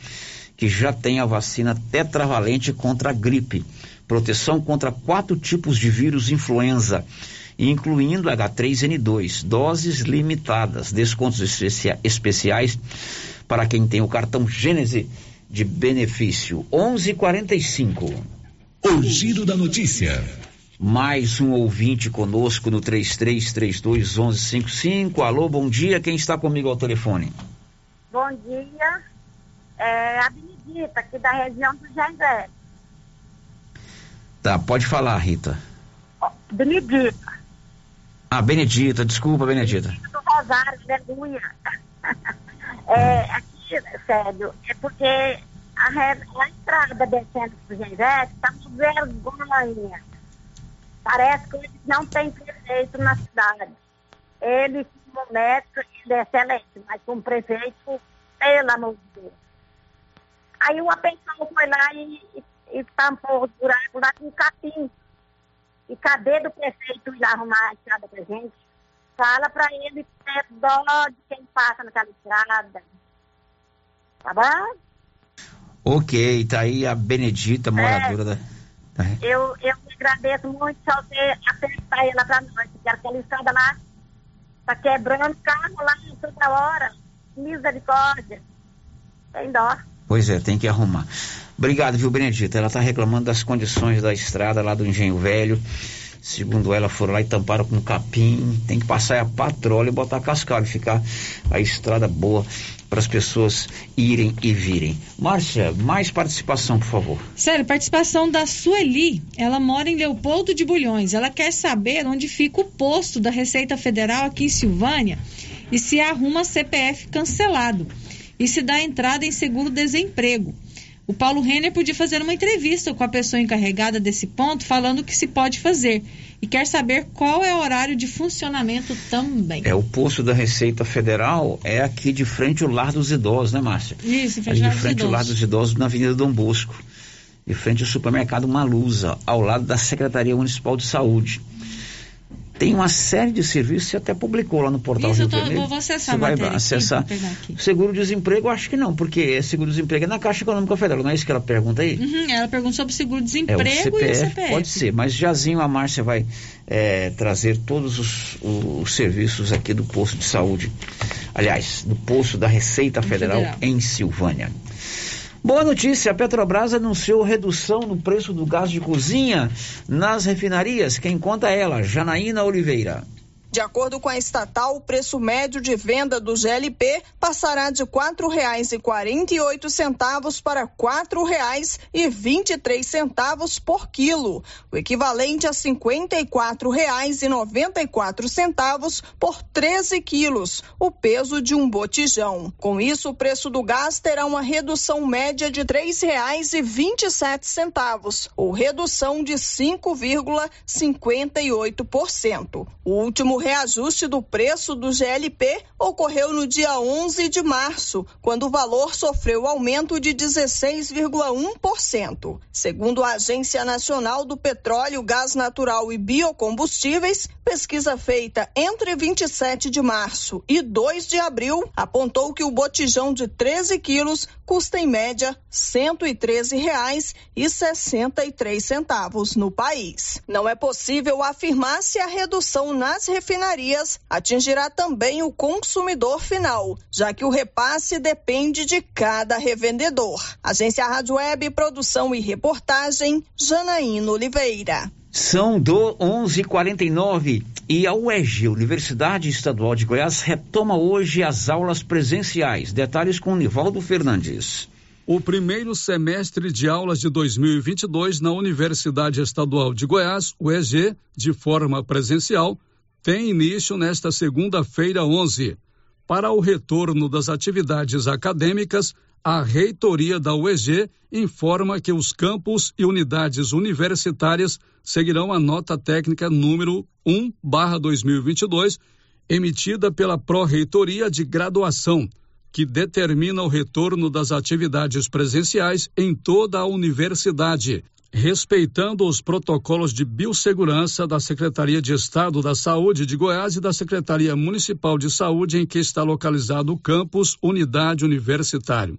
que já tem a vacina tetravalente contra a gripe, proteção contra quatro tipos de vírus influenza, incluindo H3N2, doses limitadas, descontos especia especiais para quem tem o cartão Gênesis de benefício. 11:45. O giro da notícia. Mais um ouvinte conosco no 3332 1155. Alô, bom dia. Quem está comigo ao telefone? Bom dia. É a Benedita, aqui da região do Jairé. Tá, pode falar, Rita. Benedita. Ah, Benedita, desculpa, Benedita. Do Rosário, aleluia. É, aqui, sério, é porque a, a estrada descendo pro Jairé está uma vergonha. Parece que eles não têm prefeito na cidade. Ele, como médico, ele é excelente, mas como prefeito, pelo amor de Deus. Aí uma pessoa foi lá e, e, e tampou os buracos lá com capim. E cadê do prefeito ir lá arrumar a estrada pra gente? Fala pra ele ter dó de quem passa naquela estrada. Tá bom? Ok, tá aí a Benedita, moradora da. da- Eu, eu agradeço muito só você apertar ela pra nós, porque aquela estrada lá tá quebrando carro lá toda hora. Misericórdia. Tem dó. Pois é, tem que arrumar. Obrigado, viu, Benedita? Ela está reclamando das condições da estrada lá do Engenho Velho. Segundo ela, foram lá e tamparam com capim. Tem que passar a patrulha e botar cascalho, ficar a estrada boa para as pessoas irem e virem. Márcia, mais participação, por favor. Sério, participação da Sueli. Ela mora em Leopoldo de Bulhões. Ela quer saber onde fica o posto da Receita Federal aqui em Silvânia e se arruma CPF cancelado e se dá entrada em seguro-desemprego. O Paulo Renner podia fazer uma entrevista com a pessoa encarregada desse ponto, falando o que se pode fazer. E quer saber qual é o horário de funcionamento também. É o posto da Receita Federal é aqui de frente ao Lar dos Idosos, né, Márcia? Isso, em frente de frente ao Lar dos Idosos, na Avenida Dom Bosco. De frente ao supermercado Malusa, ao lado da Secretaria Municipal de Saúde. Tem uma série de serviços, você até publicou lá no portal Isso, Rio eu tô- Vermelho. vou acessar Você vai acessar. Seguro-desemprego, acho que não, porque seguro-desemprego é na Caixa Econômica Federal, não é isso que ela pergunta aí? Uhum, ela pergunta sobre É, o seguro-desemprego e o CPF, CPF. pode ser, mas jazinho a Márcia vai é, trazer todos os, os serviços aqui do posto de saúde. Aliás, do posto da Receita Federal, Federal. em Silvânia. Boa notícia, a Petrobras anunciou redução no preço do gás de cozinha nas refinarias. Quem conta é ela, Janaína Oliveira. De acordo com a estatal, o preço médio de venda do GLP passará de R$ 4,48 para R$ 4,23 por quilo, o equivalente a R$ 54,94 por 13 quilos, o peso de um botijão. Com isso, o preço do gás terá uma redução média de R$ 3,27, ou redução de 5,58%. O último reajuste do preço do GLP ocorreu no dia 11 de março, quando o valor sofreu aumento de 16,1%. Segundo a Agência Nacional do Petróleo, Gás Natural e Biocombustíveis, pesquisa feita entre 27 de março e 2 de abril apontou que o botijão de 13 quilos custa em média R$ 113,63 no país. Não é possível afirmar se a redução nas refinarias refinarias atingirá também o consumidor final, já que o repasse depende de cada revendedor. Agência Rádio Web, produção e reportagem, Janaína Oliveira. São do 11:49 e a UEG, Universidade Estadual de Goiás, retoma hoje as aulas presenciais. Detalhes com Nivaldo Fernandes. O primeiro semestre de aulas de 2022 na Universidade Estadual de Goiás, UEG, de forma presencial, tem início nesta segunda-feira, 11. Para o retorno das atividades acadêmicas, a reitoria da UEG informa que os campos e unidades universitárias seguirão a nota técnica número 1/2022, emitida pela Pró-Reitoria de Graduação que determina o retorno das atividades presenciais em toda a universidade, respeitando os protocolos de biossegurança da Secretaria de Estado da Saúde de Goiás e da Secretaria Municipal de Saúde em que está localizado o campus Unidade Universitário.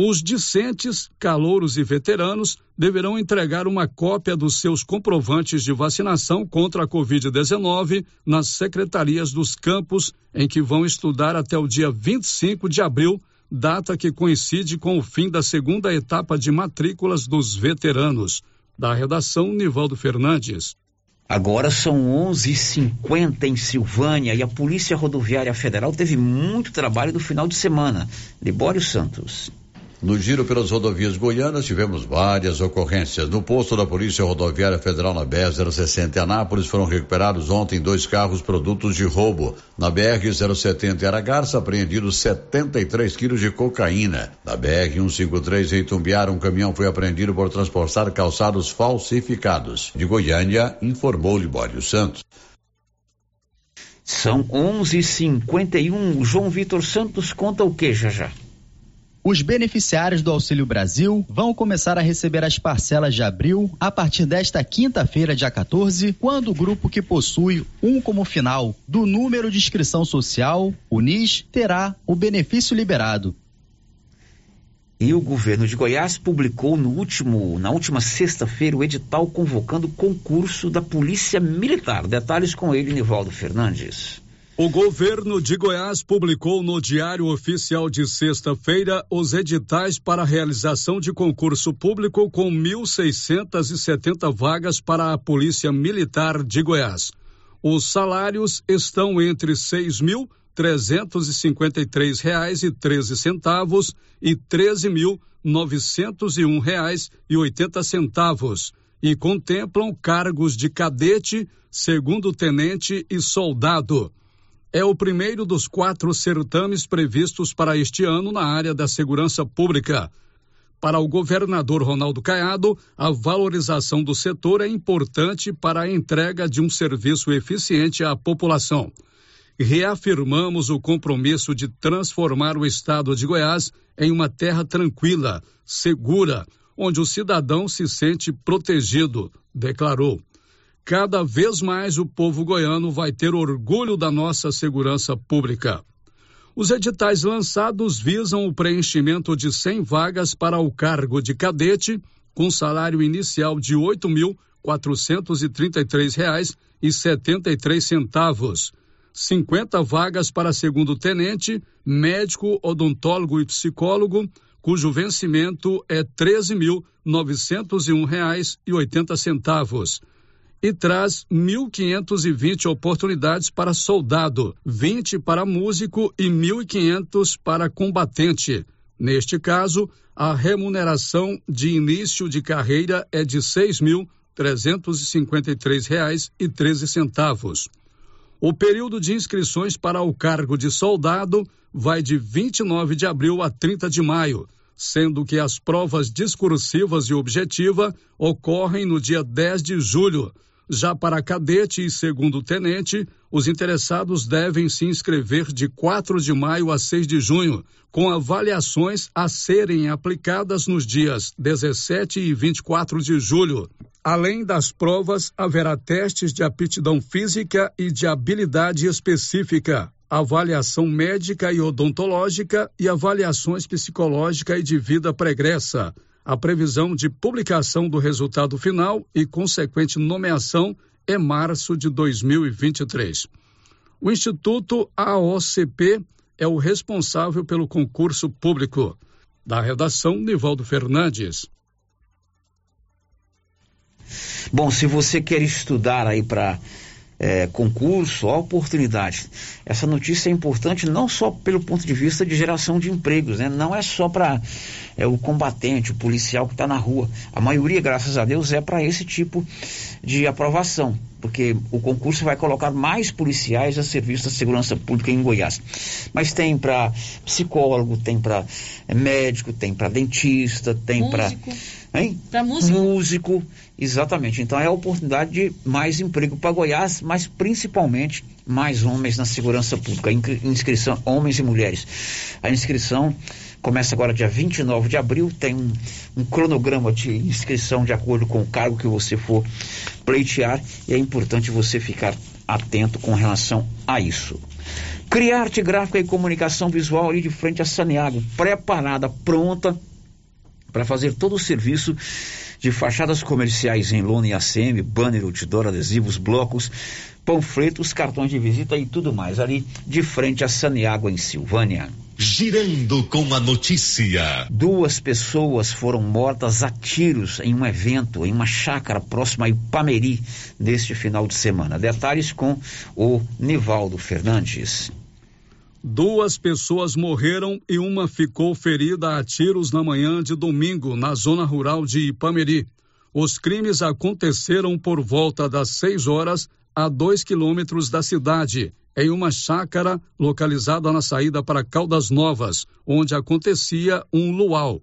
Os discentes, calouros e veteranos deverão entregar uma cópia dos seus comprovantes de vacinação contra a Covid-19 nas secretarias dos campos em que vão estudar até o dia 25 de abril, data que coincide com o fim da segunda etapa de matrículas dos veteranos. Da redação, Nivaldo Fernandes. Agora são 11h50 em Silvânia e a Polícia Rodoviária Federal teve muito trabalho no final de semana. Libório Santos. No giro pelas rodovias goianas, tivemos várias ocorrências. No posto da Polícia Rodoviária Federal na BR-060 em Anápolis, foram recuperados ontem dois carros produtos de roubo. Na BR-070 em Aragarça, apreendidos 73 quilos de cocaína. Na BR-153 em Itumbiara, um caminhão foi apreendido por transportar calçados falsificados. De Goiânia, informou Libório Santos. São 11:51. João Vitor Santos conta o que já já? Os beneficiários do Auxílio Brasil vão começar a receber as parcelas de abril a partir desta quinta-feira, dia 14, quando o grupo que possui um como final do número de inscrição social, o NIS, terá o benefício liberado. E o governo de Goiás publicou no último, na última sexta-feira o edital convocando concurso da Polícia Militar. Detalhes com ele, Nivaldo Fernandes. O governo de Goiás publicou no Diário Oficial de sexta-feira os editais para a realização de concurso público com 1.670 vagas para a Polícia Militar de Goiás. Os salários estão entre mil trezentos e cinquenta três reais e contemplam cargos de cadete, segundo tenente e soldado é o primeiro dos quatro certames previstos para este ano na área da segurança pública. Para o governador Ronaldo Caiado, a valorização do setor é importante para a entrega de um serviço eficiente à população. Reafirmamos o compromisso de transformar o estado de Goiás em uma terra tranquila, segura, onde o cidadão se sente protegido, declarou. Cada vez mais o povo goiano vai ter orgulho da nossa segurança pública. Os editais lançados visam o preenchimento de 100 vagas para o cargo de cadete, com salário inicial de R$ 8.433,73. 50 vagas para segundo tenente, médico, odontólogo e psicólogo, cujo vencimento é R$ 13.901,80 e traz 1.520 oportunidades para soldado, 20 para músico e 1.500 para combatente. Neste caso, a remuneração de início de carreira é de R$ 6.353,13. O período de inscrições para o cargo de soldado vai de 29 de abril a 30 de maio, sendo que as provas discursivas e objetiva ocorrem no dia 10 de julho já para cadete e segundo tenente, os interessados devem se inscrever de 4 de maio a 6 de junho, com avaliações a serem aplicadas nos dias 17 e 24 de julho. Além das provas, haverá testes de aptidão física e de habilidade específica, avaliação médica e odontológica e avaliações psicológica e de vida pregressa a previsão de publicação do resultado final e consequente nomeação é março de 2023. O Instituto AOCP é o responsável pelo concurso público. Da redação, Nivaldo Fernandes. Bom, se você quer estudar aí para é, concurso, a oportunidade. Essa notícia é importante não só pelo ponto de vista de geração de empregos, né? Não é só para é, o combatente, o policial que está na rua. A maioria, graças a Deus, é para esse tipo de aprovação, porque o concurso vai colocar mais policiais a serviço da segurança pública em Goiás. Mas tem para psicólogo, tem para é, médico, tem para dentista, tem para Hein? Para músico. Músico, exatamente. Então é a oportunidade de mais emprego para Goiás, mas principalmente mais homens na segurança pública. Inscrição, homens e mulheres. A inscrição começa agora dia 29 de abril, tem um, um cronograma de inscrição de acordo com o cargo que você for pleitear e é importante você ficar atento com relação a isso. Criar arte gráfica e comunicação visual ali de frente a Saniago, preparada, pronta para fazer todo o serviço de fachadas comerciais em lona e ACM, banner, outdoor, adesivos, blocos, panfletos, cartões de visita e tudo mais, ali de frente a Saniágua, em Silvânia. Girando com a notícia. Duas pessoas foram mortas a tiros em um evento, em uma chácara próxima a Ipameri, neste final de semana. Detalhes com o Nivaldo Fernandes. Duas pessoas morreram e uma ficou ferida a tiros na manhã de domingo, na zona rural de Ipameri. Os crimes aconteceram por volta das seis horas a dois quilômetros da cidade, em uma chácara localizada na saída para Caldas Novas, onde acontecia um luau.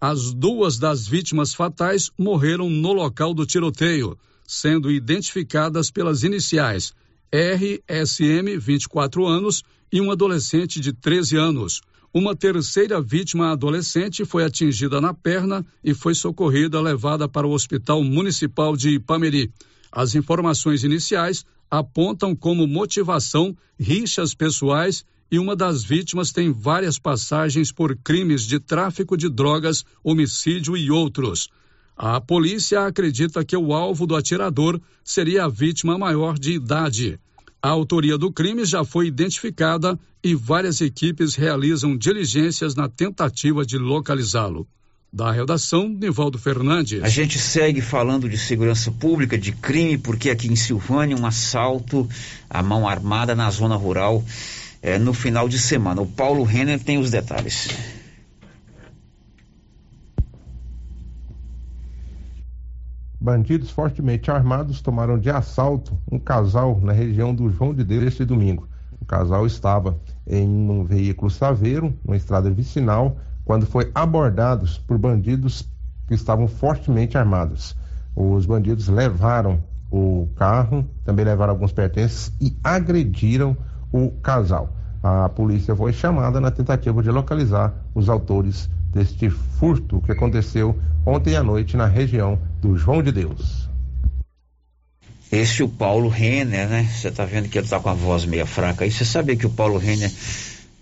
As duas das vítimas fatais morreram no local do tiroteio, sendo identificadas pelas iniciais RSM, 24 anos, e um adolescente de 13 anos. Uma terceira vítima adolescente foi atingida na perna e foi socorrida levada para o Hospital Municipal de Ipameri. As informações iniciais apontam como motivação rixas pessoais e uma das vítimas tem várias passagens por crimes de tráfico de drogas, homicídio e outros. A polícia acredita que o alvo do atirador seria a vítima maior de idade. A autoria do crime já foi identificada e várias equipes realizam diligências na tentativa de localizá-lo. Da redação, Nivaldo Fernandes. A gente segue falando de segurança pública, de crime, porque aqui em Silvânia, um assalto à mão armada na zona rural é, no final de semana. O Paulo Renner tem os detalhes. Bandidos fortemente armados tomaram de assalto um casal na região do João de Deus este domingo. O casal estava em um veículo saveiro, uma estrada vicinal, quando foi abordados por bandidos que estavam fortemente armados. Os bandidos levaram o carro, também levaram alguns pertences e agrediram o casal. A polícia foi chamada na tentativa de localizar os autores deste furto que aconteceu ontem à noite na região do João de Deus. Esse é o Paulo Renner, né? Você está vendo que ele está com a voz meio fraca aí. Você sabia que o Paulo Renner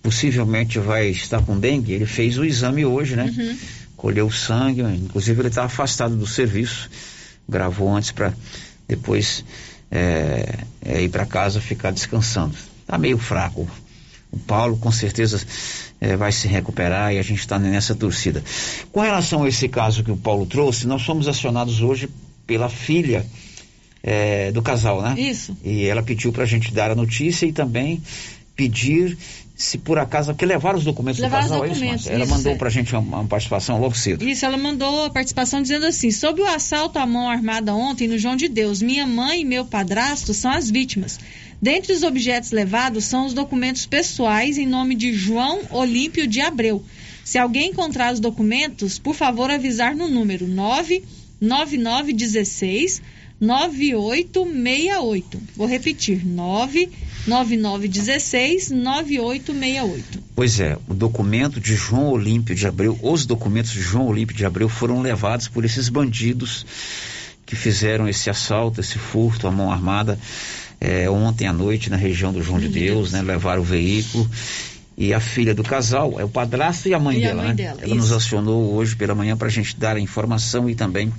possivelmente vai estar com dengue? Ele fez o exame hoje, né? Uhum. Colheu sangue, inclusive ele está afastado do serviço. Gravou antes para depois é, é, ir para casa ficar descansando. Está meio fraco. O Paulo com certeza é, vai se recuperar e a gente está nessa torcida. Com relação a esse caso que o Paulo trouxe, nós fomos acionados hoje pela filha do casal, né? Isso. E ela pediu para a gente dar a notícia e também pedir se por acaso, porque levaram os documentos levaram do casal, os documentos, é isso, Ela isso, mandou é. para a gente uma, uma, participação logo cedo. Isso, ela mandou a participação dizendo assim, sobre o assalto à mão armada ontem no João de Deus, minha mãe e meu padrasto são as vítimas. Dentre os objetos levados são os documentos pessoais em nome de João Olímpio de Abreu. Se alguém encontrar os documentos, por favor avisar no número 99916 9868. Vou repetir, 99916 9868. Pois é, o documento de João Olímpio de Abreu, os documentos de João Olímpio de Abreu foram levados por esses bandidos que fizeram esse assalto, esse furto à mão armada é, ontem à noite na região do João de Deus, né? Levaram o veículo e a filha do casal, é o padrasto e a mãe E a dela, mãe né? dela, Ela isso. nos acionou hoje pela manhã para a gente dar a informação e também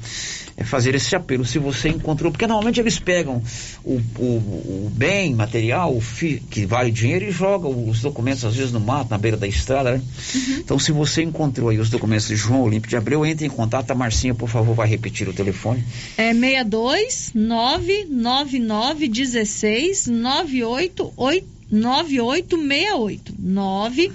é, fazer esse apelo. Se você encontrou, porque normalmente eles pegam o, o, o bem material o fi- que vale dinheiro e jogam os documentos às vezes no mato, na beira da estrada, né? Então, se você encontrou aí os documentos de João Olímpio de Abreu, entre em contato. A Marcinha, por favor, vai repetir o telefone. É 62 999 16 98 9868 999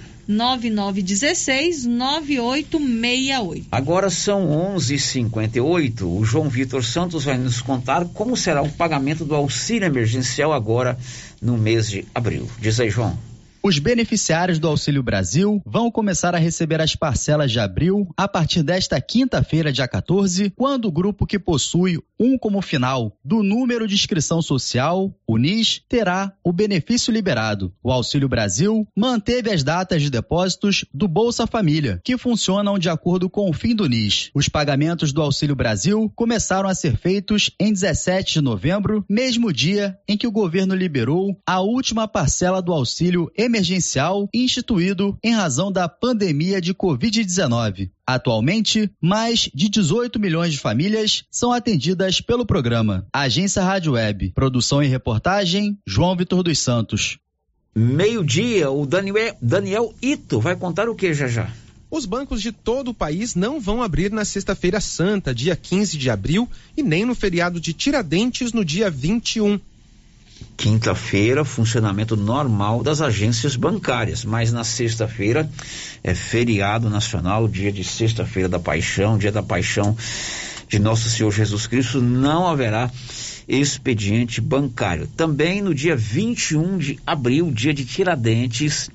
16 9868. Agora são 11h58. O João Vitor Santos vai nos contar como será o pagamento do auxílio emergencial agora no mês de abril. Diz aí, João. Os beneficiários do Auxílio Brasil vão começar a receber as parcelas de abril a partir desta quinta-feira, dia 14, quando o grupo que possui um como final do número de inscrição social, o NIS, terá o benefício liberado. O Auxílio Brasil manteve as datas de depósitos do Bolsa Família, que funcionam de acordo com o fim do NIS. Os pagamentos do Auxílio Brasil começaram a ser feitos em 17 de novembro, mesmo dia em que o governo liberou a última parcela do auxílio emergencial instituído em razão da pandemia de Covid-19. Atualmente, mais de 18 milhões de famílias são atendidas pelo programa. Agência Rádio Web. Produção e reportagem, João Vitor dos Santos. Meio-dia, o Daniel, Daniel Ito vai contar o que já já? Os bancos de todo o país não vão abrir na Sexta-feira Santa, dia 15 de abril, e nem no feriado de Tiradentes, no dia 21. Quinta-feira, funcionamento normal das agências bancárias, mas na sexta-feira é feriado nacional, dia de Sexta-feira da Paixão, dia da Paixão de Nosso Senhor Jesus Cristo, não haverá expediente bancário. Também no dia 21 de abril, dia de Tiradentes,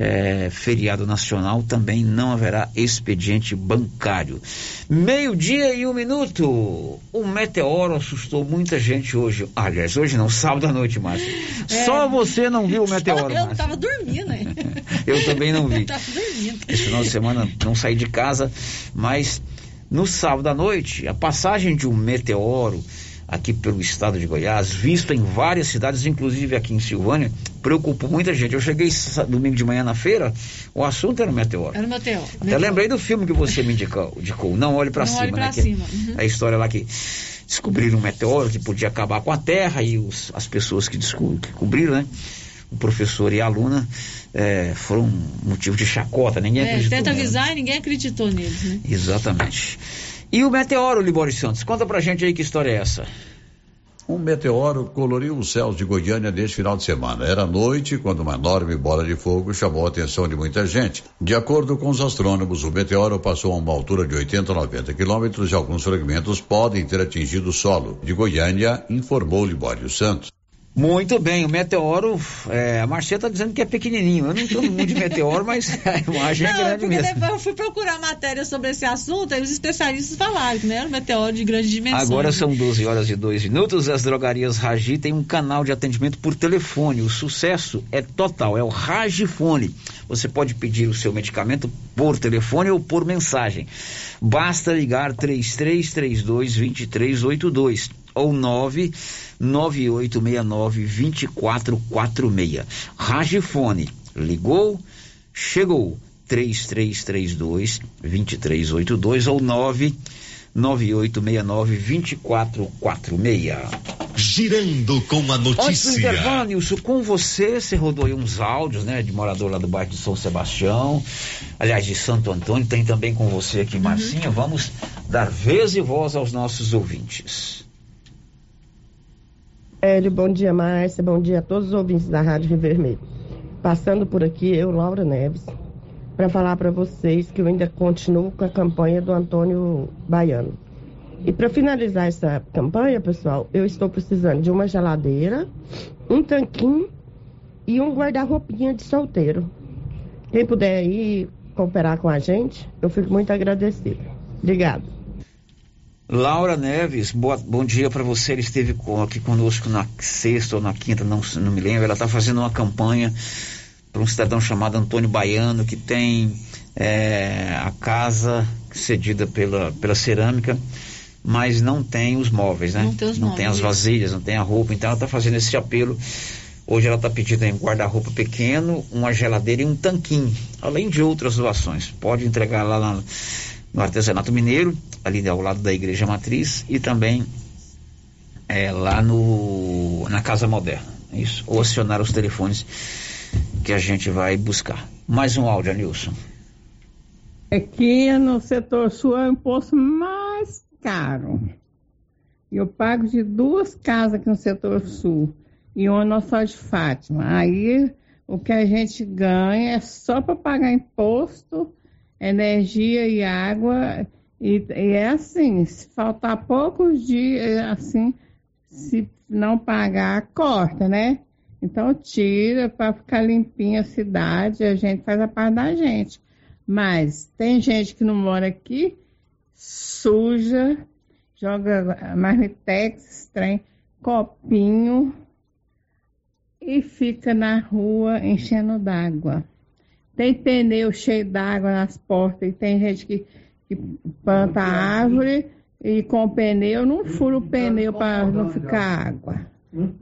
é, feriado nacional, também não haverá expediente bancário. Meio-dia e um minuto. O meteoro assustou muita gente hoje. Aliás, hoje não, sábado à noite, Márcio. É. Só você não viu o meteoro, Eu Márcio. tava dormindo, hein? Eu também não vi. Eu tava dormindo. Esse final de semana não saí de casa, mas no sábado à noite, a passagem de um meteoro aqui pelo estado de Goiás, visto em várias cidades, inclusive aqui em Silvânia, preocupou muita gente. Eu cheguei domingo de manhã na feira, o assunto era o meteoro. Era o meteoro. Até lembrei do filme que você me indicou, indicou Não Olhe Pra Não Cima, Olhe Pra né? Cima, uhum. A história lá que descobriram um meteoro que podia acabar com a Terra e os- as pessoas que, que cobriram, né? O professor e a aluna eh, foram motivo de chacota, ninguém É, acreditou tenta avisar e ninguém acreditou neles, né? Exatamente. E o meteoro, Libório Santos? Conta pra gente aí que história é essa. Um meteoro coloriu os céus de Goiânia neste final de semana. Era noite quando uma enorme bola de fogo chamou a atenção de muita gente. De acordo com os astrônomos, o meteoro passou a uma altura de 80 a 90 quilômetros e alguns fragmentos podem ter atingido o solo. De Goiânia, informou Libório Santos. Muito bem, o meteoro, é, a Marcia tá dizendo que é pequenininho. Eu não entendo muito de meteoro, mas a imagem é Não, grande porque mesmo. eu fui procurar matéria sobre esse assunto e os especialistas falaram que não era um meteoro de grande dimensão. Agora são 12 horas e 2 minutos. As drogarias Ragi têm um canal de atendimento por telefone. O sucesso é total, é o Ragifone. Você pode pedir o seu medicamento por telefone ou por mensagem. Basta ligar 3332 2382 ou 99869 2446. Ragifone. Ligou, chegou. 3332 2382 ou 9 9869-2446. Girando com a Antes do notícia. intervalo, Nilson, com você, você rodou aí uns áudios, né, de morador lá do bairro de São Sebastião, aliás, de Santo Antônio, tem também com você aqui, Marcinha. Vamos dar vez e voz aos nossos ouvintes. Hélio, bom dia, Márcia. Bom dia a todos os ouvintes da Rádio Rio Vermelho. Passando por aqui, eu, Laura Neves, para falar para vocês que eu ainda continuo com a campanha do Antônio Baiano. E para finalizar essa campanha, pessoal, eu estou precisando de uma geladeira, um tanquinho e um guarda-roupinha de solteiro. Quem puder aí cooperar com a gente, eu fico muito agradecida. Obrigada. Laura Neves, boa- bom dia para você. Ela esteve co- aqui conosco na sexta ou na quinta, não, não me lembro. Ela está fazendo uma campanha para um cidadão chamado Antônio Baiano, que tem é, a casa cedida pela, pela cerâmica, mas não tem os móveis, né? Não tem os móveis, as isso. vasilhas, não tem a roupa. Então ela está fazendo esse apelo Hoje ela está pedindo um guarda-roupa pequeno, uma geladeira e um tanquinho, além de outras doações. Pode entregar lá na, no Artesanato Mineiro, ali ao lado da Igreja Matriz, e também é, lá no, na Casa Moderna. É isso. Ou acionar os telefones que a gente vai buscar. Mais um áudio, Nilson. Aqui no setor sul é o imposto mais caro. Eu pago de duas casas aqui no setor sul e uma Nossa de Fátima. Aí o que a gente ganha é só para pagar imposto, energia e água. E, e, é assim, se faltar poucos dias, é assim, se não pagar, corta, né? Então tira para ficar limpinha a cidade, a gente faz a parte da gente. Mas tem gente que não mora aqui, suja, joga marmitex, trem, copinho, e fica na rua enchendo d'água. Tem pneu cheio d'água nas portas e tem gente que, que planta árvore e com pneu não fura o pneu para não ficar água.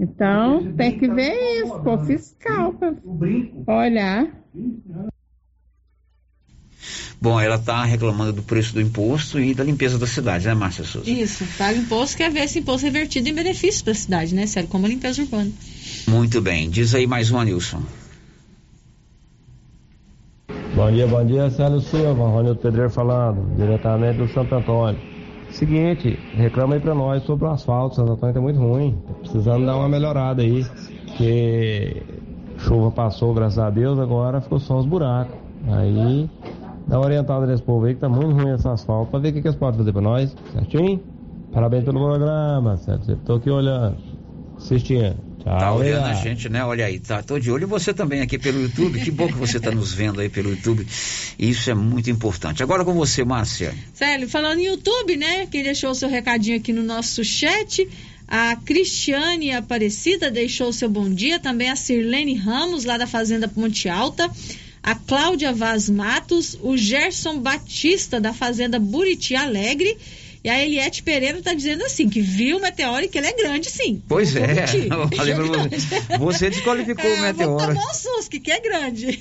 Então tem que ver isso, pô, fiscal para olhar. Bom, ela está reclamando do preço do imposto e da limpeza da cidade, né, Márcia Souza? Isso, paga imposto, quer ver esse imposto revertido em benefícios para a cidade, né, Sério? Como a limpeza urbana. Muito bem. Diz aí mais um, Anilson. Bom dia, bom dia, Célio Silva, Ronildo Pedreiro falando, diretamente do Santo Antônio. Seguinte, reclama aí pra nós sobre o asfalto, Santo Antônio tá muito ruim, precisando dar uma melhorada aí, porque chuva passou, graças a Deus, agora ficou só os buracos. Aí dá uma orientada nesse povo aí que tá muito ruim esse asfalto, pra ver o que, que eles podem fazer pra nós, certinho? Parabéns pelo programa, certo? Tô aqui olhando, assistindo. Tá olhando a gente, né? Olha aí, tá. Tô de olho você também aqui pelo YouTube. Que bom que você está nos vendo aí pelo YouTube. Isso é muito importante. Agora com você, Márcia. Célio, falando em YouTube, né? Quem deixou o seu recadinho aqui no nosso chat. A Cristiane Aparecida deixou o seu bom dia. Também a Sirlene Ramos, lá da Fazenda Ponte Alta. A Cláudia Vaz Matos. O Gerson Batista, da Fazenda Buriti Alegre e a Eliette Pereira está dizendo assim, que viu o meteoro e que ele é grande, sim. Pois é. Falei você. você desqualificou é, o meteoro. Vamos tomar um susto, que é grande.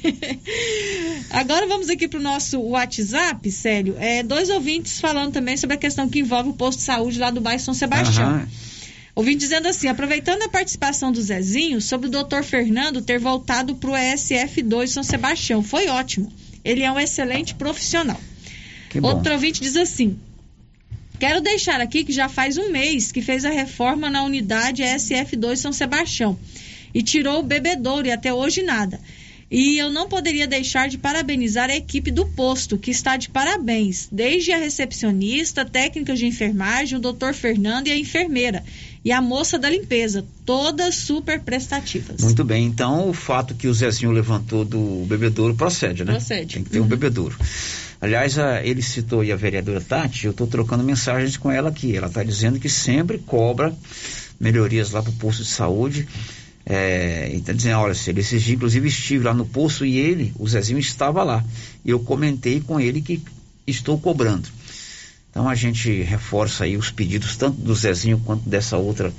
Agora vamos aqui para o nosso WhatsApp, sério. É, dois ouvintes falando também sobre a questão que envolve o posto de saúde lá do bairro São Sebastião. Aham. Ouvindo dizendo assim, aproveitando a participação do Zezinho, sobre o doutor Fernando ter voltado para o ESF2 São Sebastião. Foi ótimo. Ele é um excelente profissional. Outro ouvinte diz assim: Quero deixar aqui que já faz um mês que fez a reforma na unidade SF2 São Sebastião e tirou o bebedouro e até hoje nada. E eu não poderia deixar de parabenizar a equipe do posto, que está de parabéns, desde a recepcionista, técnica de enfermagem, o doutor Fernando e a enfermeira, e a moça da limpeza, todas super prestativas. Muito bem, então o fato que o Zezinho levantou do bebedouro procede, né? Procede. Tem que ter uhum. um bebedouro. Aliás, a, ele citou aí a vereadora Tati, eu estou trocando mensagens com ela aqui. Ela está dizendo que sempre cobra melhorias lá para o posto de saúde. É, e está dizendo, olha, se esses dias, inclusive, estive lá no posto e ele, o Zezinho, estava lá. E eu comentei com ele que estou cobrando. Então a gente reforça aí os pedidos, tanto do Zezinho quanto dessa outra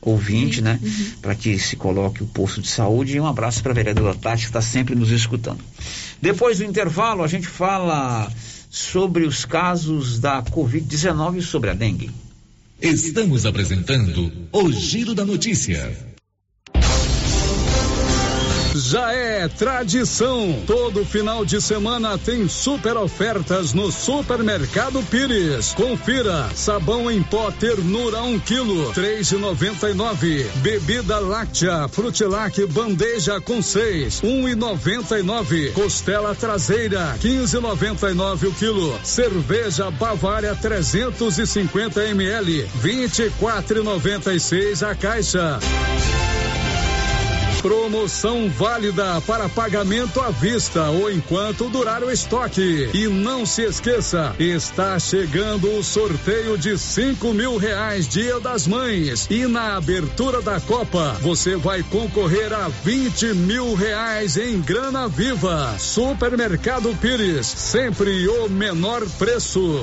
ouvinte, né? Uhum. Para que se coloque o posto de saúde. E um abraço para a vereadora Tati, que está sempre nos escutando. Depois do intervalo, a gente fala sobre os casos da Covid-19 e sobre a dengue. Estamos apresentando o Giro da Notícia. Já é tradição. Todo final de semana tem super ofertas no Supermercado Pires. Confira: sabão em pó ternura 1 um quilo, três noventa e nove. Bebida láctea Frutilac bandeja com seis, um e noventa e nove. Costela traseira, quinze e noventa e nove o quilo. Cerveja Bavária 350 ml, vinte e quatro e noventa e seis a caixa. Promoção válida para pagamento à vista ou enquanto durar o estoque. E não se esqueça, está chegando o sorteio de cinco mil reais Dia das Mães. E na abertura da Copa, você vai concorrer a 20 mil reais em grana viva. Supermercado Pires, sempre o menor preço.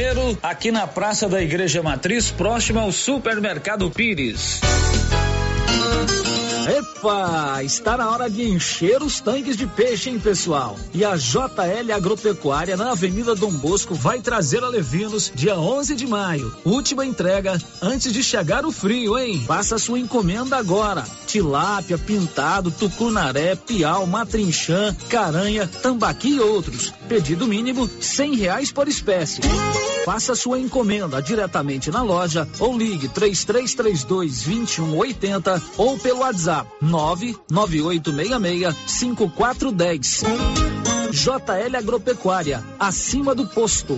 aqui na Praça da Igreja Matriz, próximo ao Supermercado Pires. Epa, está na hora de encher os tanques de peixe, hein, pessoal? E a JL Agropecuária na Avenida Dom Bosco vai trazer a Levinos dia 11 de maio. Última entrega antes de chegar o frio, hein? Faça sua encomenda agora. Tilápia, pintado, tucunaré, piau, matrinchã, caranha, tambaqui e outros. Pedido mínimo cem reais por espécie. Faça sua encomenda diretamente na loja ou ligue 3332 2180 ou pelo WhatsApp 99866 5410. JL Agropecuária, acima do posto.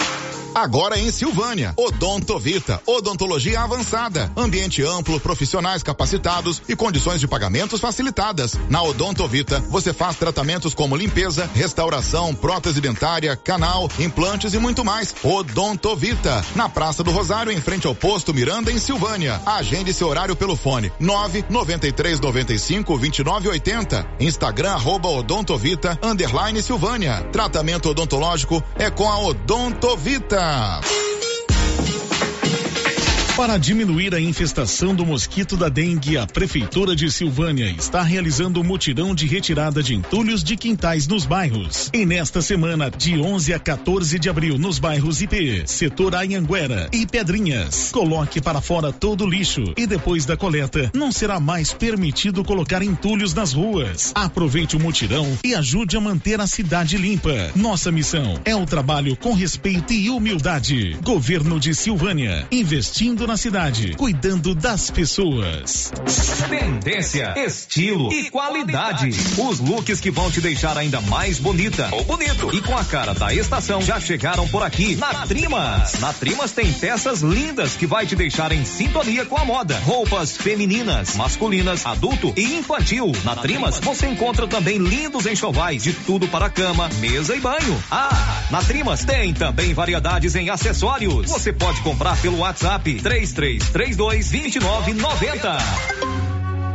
Agora em Silvânia, Odontovita, odontologia avançada, ambiente amplo, profissionais capacitados e condições de pagamentos facilitadas. Na Odontovita, você faz tratamentos como limpeza, restauração, prótese dentária, canal, implantes e muito mais. Odontovita, na Praça do Rosário, em frente ao posto Miranda, em Silvânia. Agende seu horário pelo fone 993 95 29 80. Instagram arroba Odontovita, underline Silvânia. Tratamento odontológico é com a Odontovita. Música Para diminuir a infestação do mosquito da dengue, a Prefeitura de Silvânia está realizando um mutirão de retirada de entulhos de quintais nos bairros. E nesta semana, de 11 a 14 de abril, nos bairros IP, Setor Anhanguera e Pedrinhas, coloque para fora todo o lixo e depois da coleta, não será mais permitido colocar entulhos nas ruas. Aproveite o mutirão e ajude a manter a cidade limpa. Nossa missão é o trabalho com respeito e humildade. Governo de Silvânia, investindo na cidade, cuidando das pessoas. Tendência, estilo e qualidade. Os looks que vão te deixar ainda mais bonita ou bonito e com a cara da estação já chegaram por aqui na Trimas. Na Trimas tem peças lindas que vai te deixar em sintonia com a moda. Roupas femininas, masculinas, adulto e infantil. Na Trimas você encontra também lindos enxovais de tudo para cama, mesa e banho. Ah, na Trimas tem também variedades em acessórios. Você pode comprar pelo WhatsApp 3332 2990.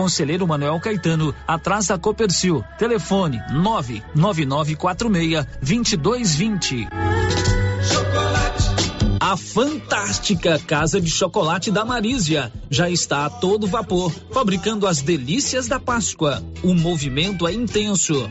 Conselheiro Manuel Caetano, atrás da Copercil. Telefone 99946 2220. A fantástica Casa de Chocolate da Marísia já está a todo vapor, fabricando as delícias da Páscoa. O movimento é intenso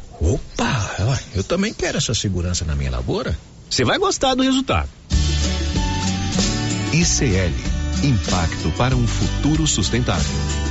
Opa, eu também quero essa segurança na minha lavoura. Você vai gostar do resultado. ICL Impacto para um futuro sustentável.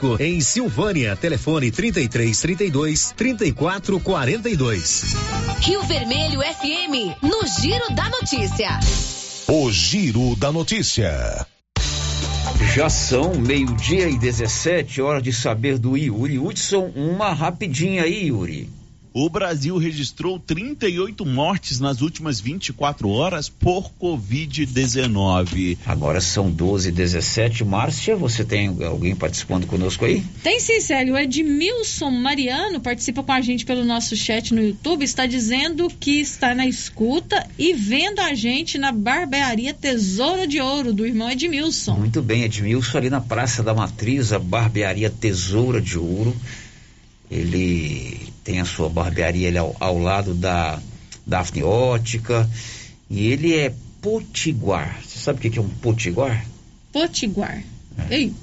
em Silvânia. Telefone 33 32 34 42. Rio Vermelho FM, no Giro da Notícia. O Giro da Notícia. Já são meio-dia e 17 horas de saber do Yuri Hudson. Uma rapidinha aí, Yuri. O Brasil registrou 38 mortes nas últimas 24 horas por Covid-19. Agora são 12 e 17. Márcia, você tem alguém participando conosco aí? Tem sim, Célio. O Edmilson Mariano participa com a gente pelo nosso chat no YouTube. Está dizendo que está na escuta e vendo a gente na barbearia Tesouro de Ouro, do irmão Edmilson. Muito bem, Edmilson, ali na Praça da Matriz, a barbearia Tesoura de Ouro. Ele tem a sua barbearia ele ao, ao lado da Daphne Ótica. E ele é potiguar. Você sabe o que é um potiguar? Potiguar. É. Ei.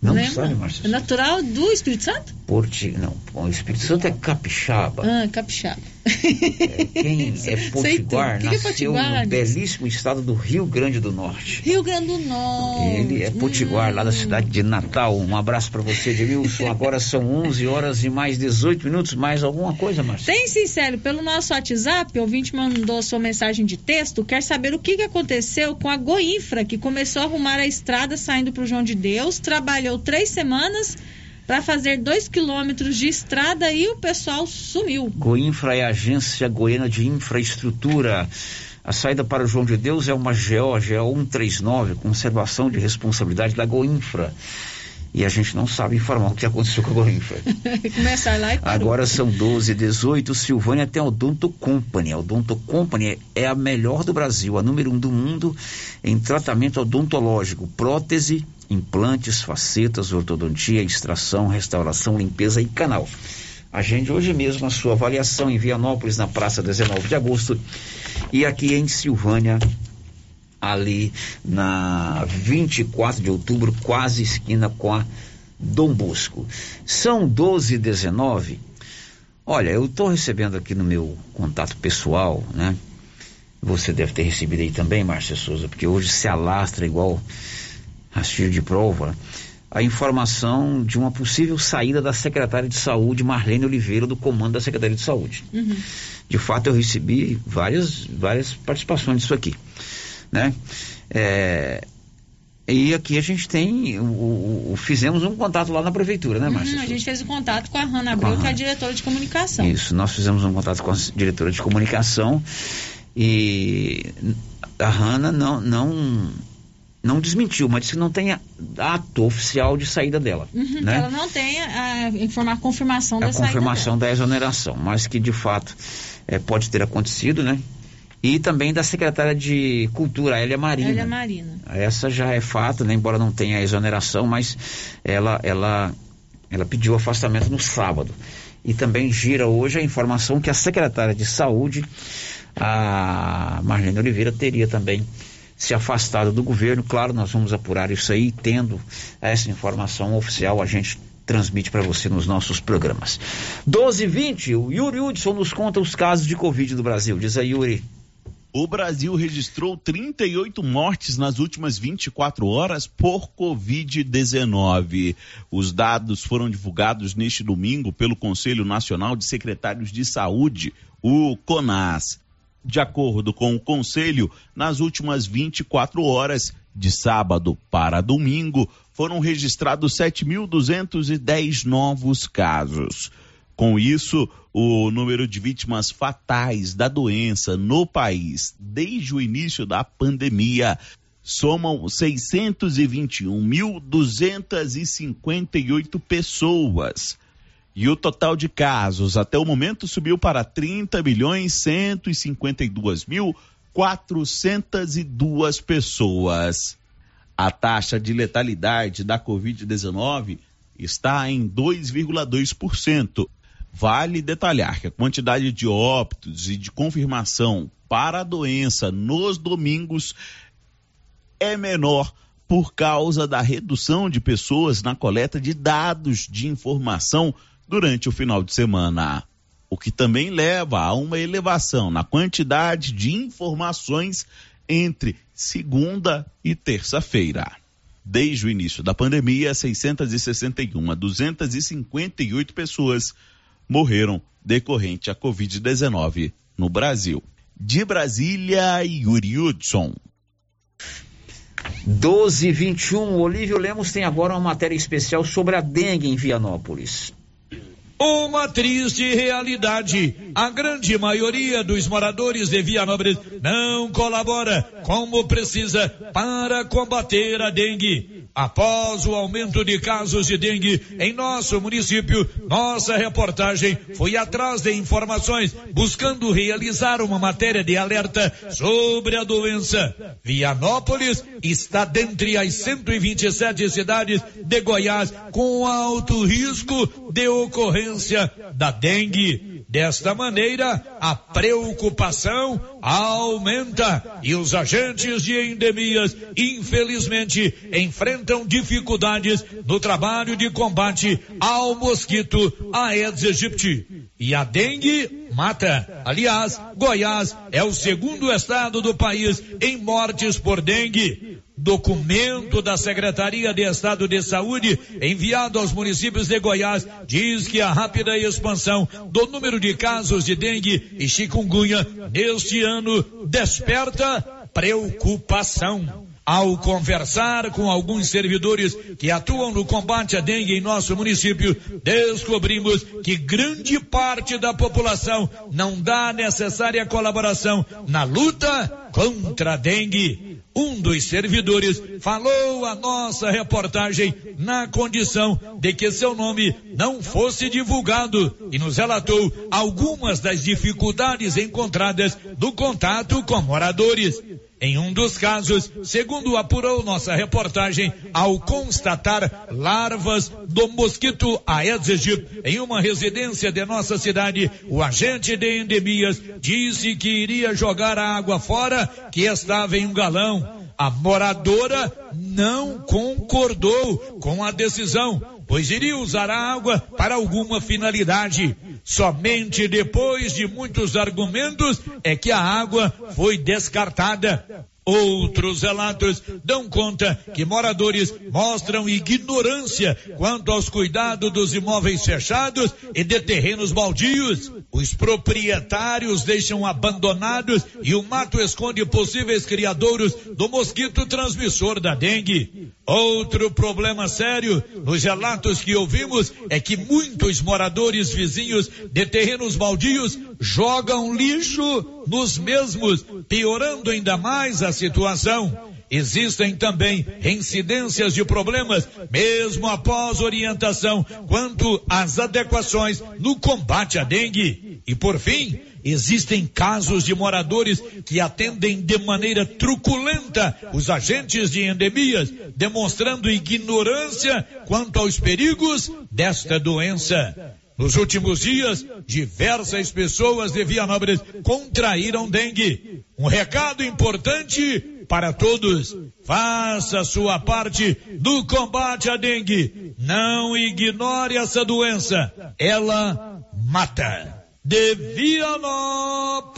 Não Lembra? sabe, Marcelo? É natural do Espírito Santo? Porti... Não, o Espírito Santo é capixaba. Ah, capixaba. É, quem é potiguar que nasceu que é no belíssimo estado do Rio Grande do Norte. Rio Grande do Norte. Ele é potiguar hum. lá da cidade de Natal. Um abraço para você, Edmilson. Agora são 11 horas e mais 18 minutos. Mais alguma coisa, Marcelo? Tem sim, Célio. Pelo nosso WhatsApp, o ouvinte mandou sua mensagem de texto. Quer saber o que, que aconteceu com a Goinfra, que começou a arrumar a estrada saindo para o João de Deus, trabalhou três semanas para fazer dois quilômetros de estrada e o pessoal sumiu. Goinfra é a agência goiana de infraestrutura. A saída para o João de Deus é uma GO, GO 139, conservação de responsabilidade da Goinfra. E a gente não sabe informar o que aconteceu com a gorrinfa. Começar lá e parou. Agora são 12 18 Silvânia tem a Odonto Company. A Odonto Company é a melhor do Brasil, a número um do mundo em tratamento odontológico, prótese, implantes, facetas, ortodontia, extração, restauração, limpeza e canal. Agende hoje mesmo a sua avaliação em Vianópolis, na praça 19 de agosto, e aqui em Silvânia, ali na 24 de outubro, quase esquina com a Dom Bosco. São 12 e 19. Olha, eu estou recebendo aqui no meu contato pessoal, né? Você deve ter recebido aí também, Márcia Souza, porque hoje se alastra igual rastilho de prova a informação de uma possível saída da secretária de saúde, Marlene Oliveira, do comando da Secretaria de Saúde. Uhum. De fato, eu recebi várias, várias participações disso aqui né? É, e aqui a gente tem, o, o, fizemos um contato lá na prefeitura, né, Márcia? Uhum, a gente fez o um contato com a Hanna Abreu, que é a diretora de comunicação. Isso, nós fizemos um contato com a diretora de comunicação e a Hanna não, não, não desmentiu, mas disse que não tem ato oficial de saída dela. Uhum, né? Ela não tem a, informar, a confirmação a da confirmação da exoneração, mas que de fato é, pode ter acontecido, né? E também da secretária de Cultura, Elia Marina. Elia Marina. Essa já é fato, né? embora não tenha exoneração, mas ela, ela, ela pediu afastamento no sábado. E também gira hoje a informação que a secretária de Saúde, a Marlene Oliveira, teria também se afastado do governo. Claro, nós vamos apurar isso aí, tendo essa informação oficial, a gente transmite para você nos nossos programas. 12 e 20, o Yuri Hudson nos conta os casos de Covid do Brasil. Diz aí, Yuri. O Brasil registrou 38 mortes nas últimas 24 horas por Covid-19. Os dados foram divulgados neste domingo pelo Conselho Nacional de Secretários de Saúde, o CONAS. De acordo com o Conselho, nas últimas 24 horas, de sábado para domingo, foram registrados 7.210 novos casos. Com isso, o número de vítimas fatais da doença no país desde o início da pandemia somam 621.258 pessoas. E o total de casos até o momento subiu para 30 milhões 152 mil 402 pessoas. A taxa de letalidade da Covid-19 está em 2,2%. Vale detalhar que a quantidade de óbitos e de confirmação para a doença nos domingos é menor por causa da redução de pessoas na coleta de dados de informação durante o final de semana. O que também leva a uma elevação na quantidade de informações entre segunda e terça-feira. Desde o início da pandemia, 661 a 258 pessoas morreram decorrente à Covid-19 no Brasil. De Brasília, Yuri Hudson. 12 e 21, Olívio Lemos tem agora uma matéria especial sobre a dengue em Vianópolis. Uma triste realidade. A grande maioria dos moradores de Vianópolis não colabora como precisa para combater a dengue. Após o aumento de casos de dengue em nosso município, nossa reportagem foi atrás de informações, buscando realizar uma matéria de alerta sobre a doença. Vianópolis está dentre as 127 cidades de Goiás com alto risco de ocorrência da dengue. Desta maneira, a preocupação aumenta e os agentes de endemias, infelizmente, enfrentam dificuldades no trabalho de combate ao mosquito Aedes aegypti. E a dengue mata. Aliás, Goiás é o segundo estado do país em mortes por dengue. Documento da Secretaria de Estado de Saúde enviado aos municípios de Goiás diz que a rápida expansão do número de casos de dengue e chikungunya neste ano desperta preocupação. Ao conversar com alguns servidores que atuam no combate à dengue em nosso município, descobrimos que grande parte da população não dá a necessária colaboração na luta contra a dengue. Um dos servidores falou a nossa reportagem na condição de que seu nome não fosse divulgado e nos relatou algumas das dificuldades encontradas no contato com moradores. Em um dos casos, segundo apurou nossa reportagem, ao constatar larvas do mosquito Aedes aegypti em uma residência de nossa cidade, o agente de endemias disse que iria jogar a água fora, que estava em um galão. A moradora não concordou com a decisão, pois iria usar a água para alguma finalidade. Somente depois de muitos argumentos é que a água foi descartada. Outros relatos dão conta que moradores mostram ignorância quanto aos cuidados dos imóveis fechados e de terrenos baldios. Os proprietários deixam abandonados e o mato esconde possíveis criadouros do mosquito transmissor da dengue. Outro problema sério nos relatos que ouvimos é que muitos moradores vizinhos de terrenos baldios jogam lixo nos mesmos, piorando ainda mais a situação. Existem também incidências de problemas, mesmo após orientação, quanto às adequações no combate à dengue. E por fim, existem casos de moradores que atendem de maneira truculenta os agentes de endemias, demonstrando ignorância quanto aos perigos desta doença. Nos últimos dias, diversas pessoas de Vianópolis contraíram dengue. Um recado importante para todos. Faça sua parte no combate à dengue. Não ignore essa doença. Ela mata. De Vianópolis,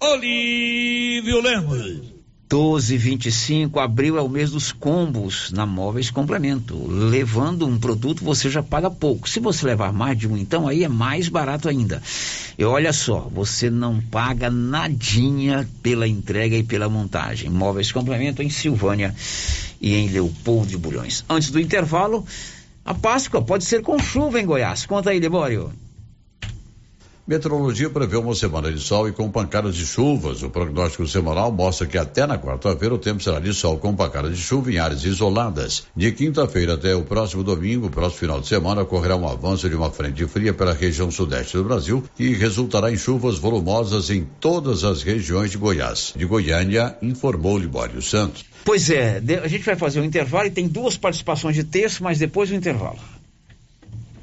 Olívio Lemos. 12, 25, abril é o mês dos combos na Móveis Complemento. Levando um produto você já paga pouco. Se você levar mais de um, então aí é mais barato ainda. E olha só, você não paga nadinha pela entrega e pela montagem. Móveis Complemento em Silvânia e em Leopoldo de Bulhões. Antes do intervalo, a Páscoa pode ser com chuva em Goiás. Conta aí, Debório. Meteorologia prevê uma semana de sol e com pancadas de chuvas. O prognóstico semanal mostra que até na quarta-feira o tempo será de sol com pancadas de chuva em áreas isoladas. De quinta-feira até o próximo domingo, próximo final de semana, ocorrerá um avanço de uma frente fria pela região sudeste do Brasil e resultará em chuvas volumosas em todas as regiões de Goiás. De Goiânia, informou Libório Santos. Pois é, a gente vai fazer um intervalo e tem duas participações de texto, mas depois do intervalo.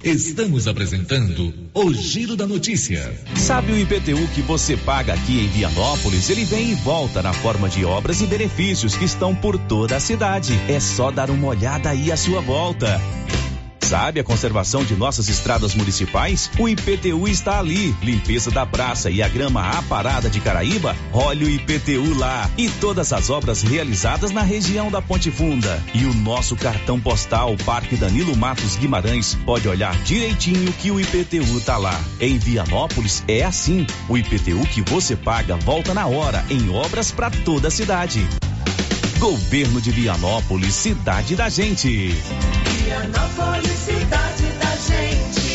Estamos apresentando o Giro da Notícia. Sabe o IPTU que você paga aqui em Vianópolis? Ele vem e volta na forma de obras e benefícios que estão por toda a cidade. É só dar uma olhada aí à sua volta. Sabe a conservação de nossas estradas municipais? O IPTU está ali. Limpeza da praça e a grama aparada de Caraíba? Olha o IPTU lá. E todas as obras realizadas na região da Ponte Funda. E o nosso cartão postal Parque Danilo Matos Guimarães pode olhar direitinho que o IPTU tá lá. Em Vianópolis é assim. O IPTU que você paga volta na hora em obras para toda a cidade. Governo de Vianópolis, cidade da gente. Vianópolis, cidade da gente.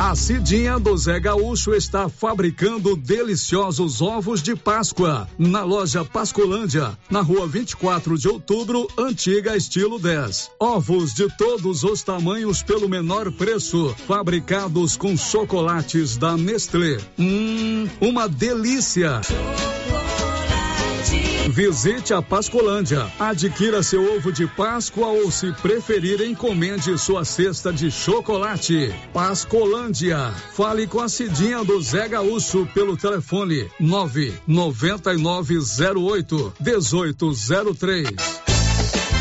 A Cidinha do Zé Gaúcho está fabricando deliciosos ovos de Páscoa na loja Pascolândia, na rua 24 de outubro, antiga estilo 10. Ovos de todos os tamanhos pelo menor preço, fabricados com chocolates da Nestlé. Hum, uma delícia! Visite a Pascolândia. Adquira seu ovo de Páscoa ou, se preferir, encomende sua cesta de chocolate. Pascolândia. Fale com a Cidinha do Zé Gaúcho pelo telefone 99908 1803.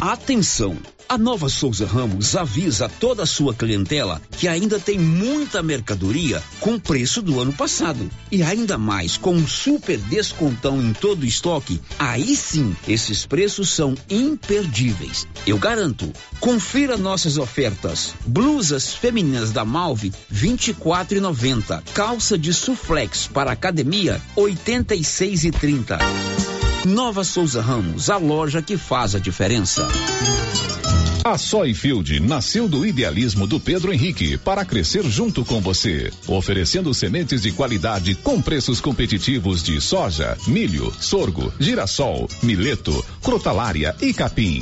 Atenção! A Nova Souza Ramos avisa toda a sua clientela que ainda tem muita mercadoria com preço do ano passado. E ainda mais, com um super descontão em todo o estoque, aí sim, esses preços são imperdíveis. Eu garanto. Confira nossas ofertas. Blusas femininas da Malve, R$ 24,90. Calça de suflex para academia, R$ 86,30. Nova Souza Ramos, a loja que faz a diferença. A Soyfield nasceu do idealismo do Pedro Henrique para crescer junto com você, oferecendo sementes de qualidade com preços competitivos de soja, milho, sorgo, girassol, mileto, crotalária e capim.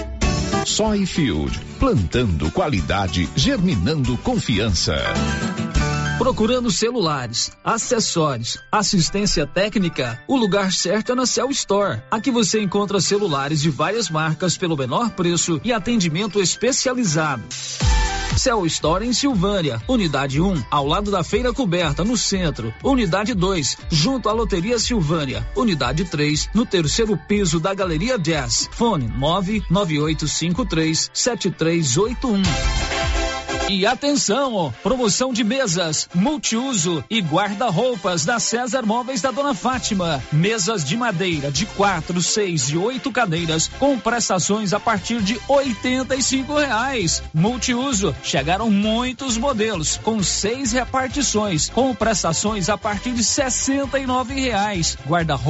Soyfield, plantando qualidade, germinando confiança. Procurando celulares, acessórios, assistência técnica, o lugar certo é na Cell Store. Aqui você encontra celulares de várias marcas pelo menor preço e atendimento especializado. Cell Store em Silvânia, Unidade 1, ao lado da Feira Coberta, no centro. Unidade 2, junto à Loteria Silvânia. Unidade 3, no terceiro piso da Galeria Jazz. Fone 99853 7381. E atenção, promoção de mesas, multiuso e guarda-roupas da César Móveis da Dona Fátima. Mesas de madeira de quatro, seis e oito cadeiras com prestações a partir de cinco reais. Multiuso, chegaram muitos modelos com seis repartições com prestações a partir de nove reais. Guarda-roupa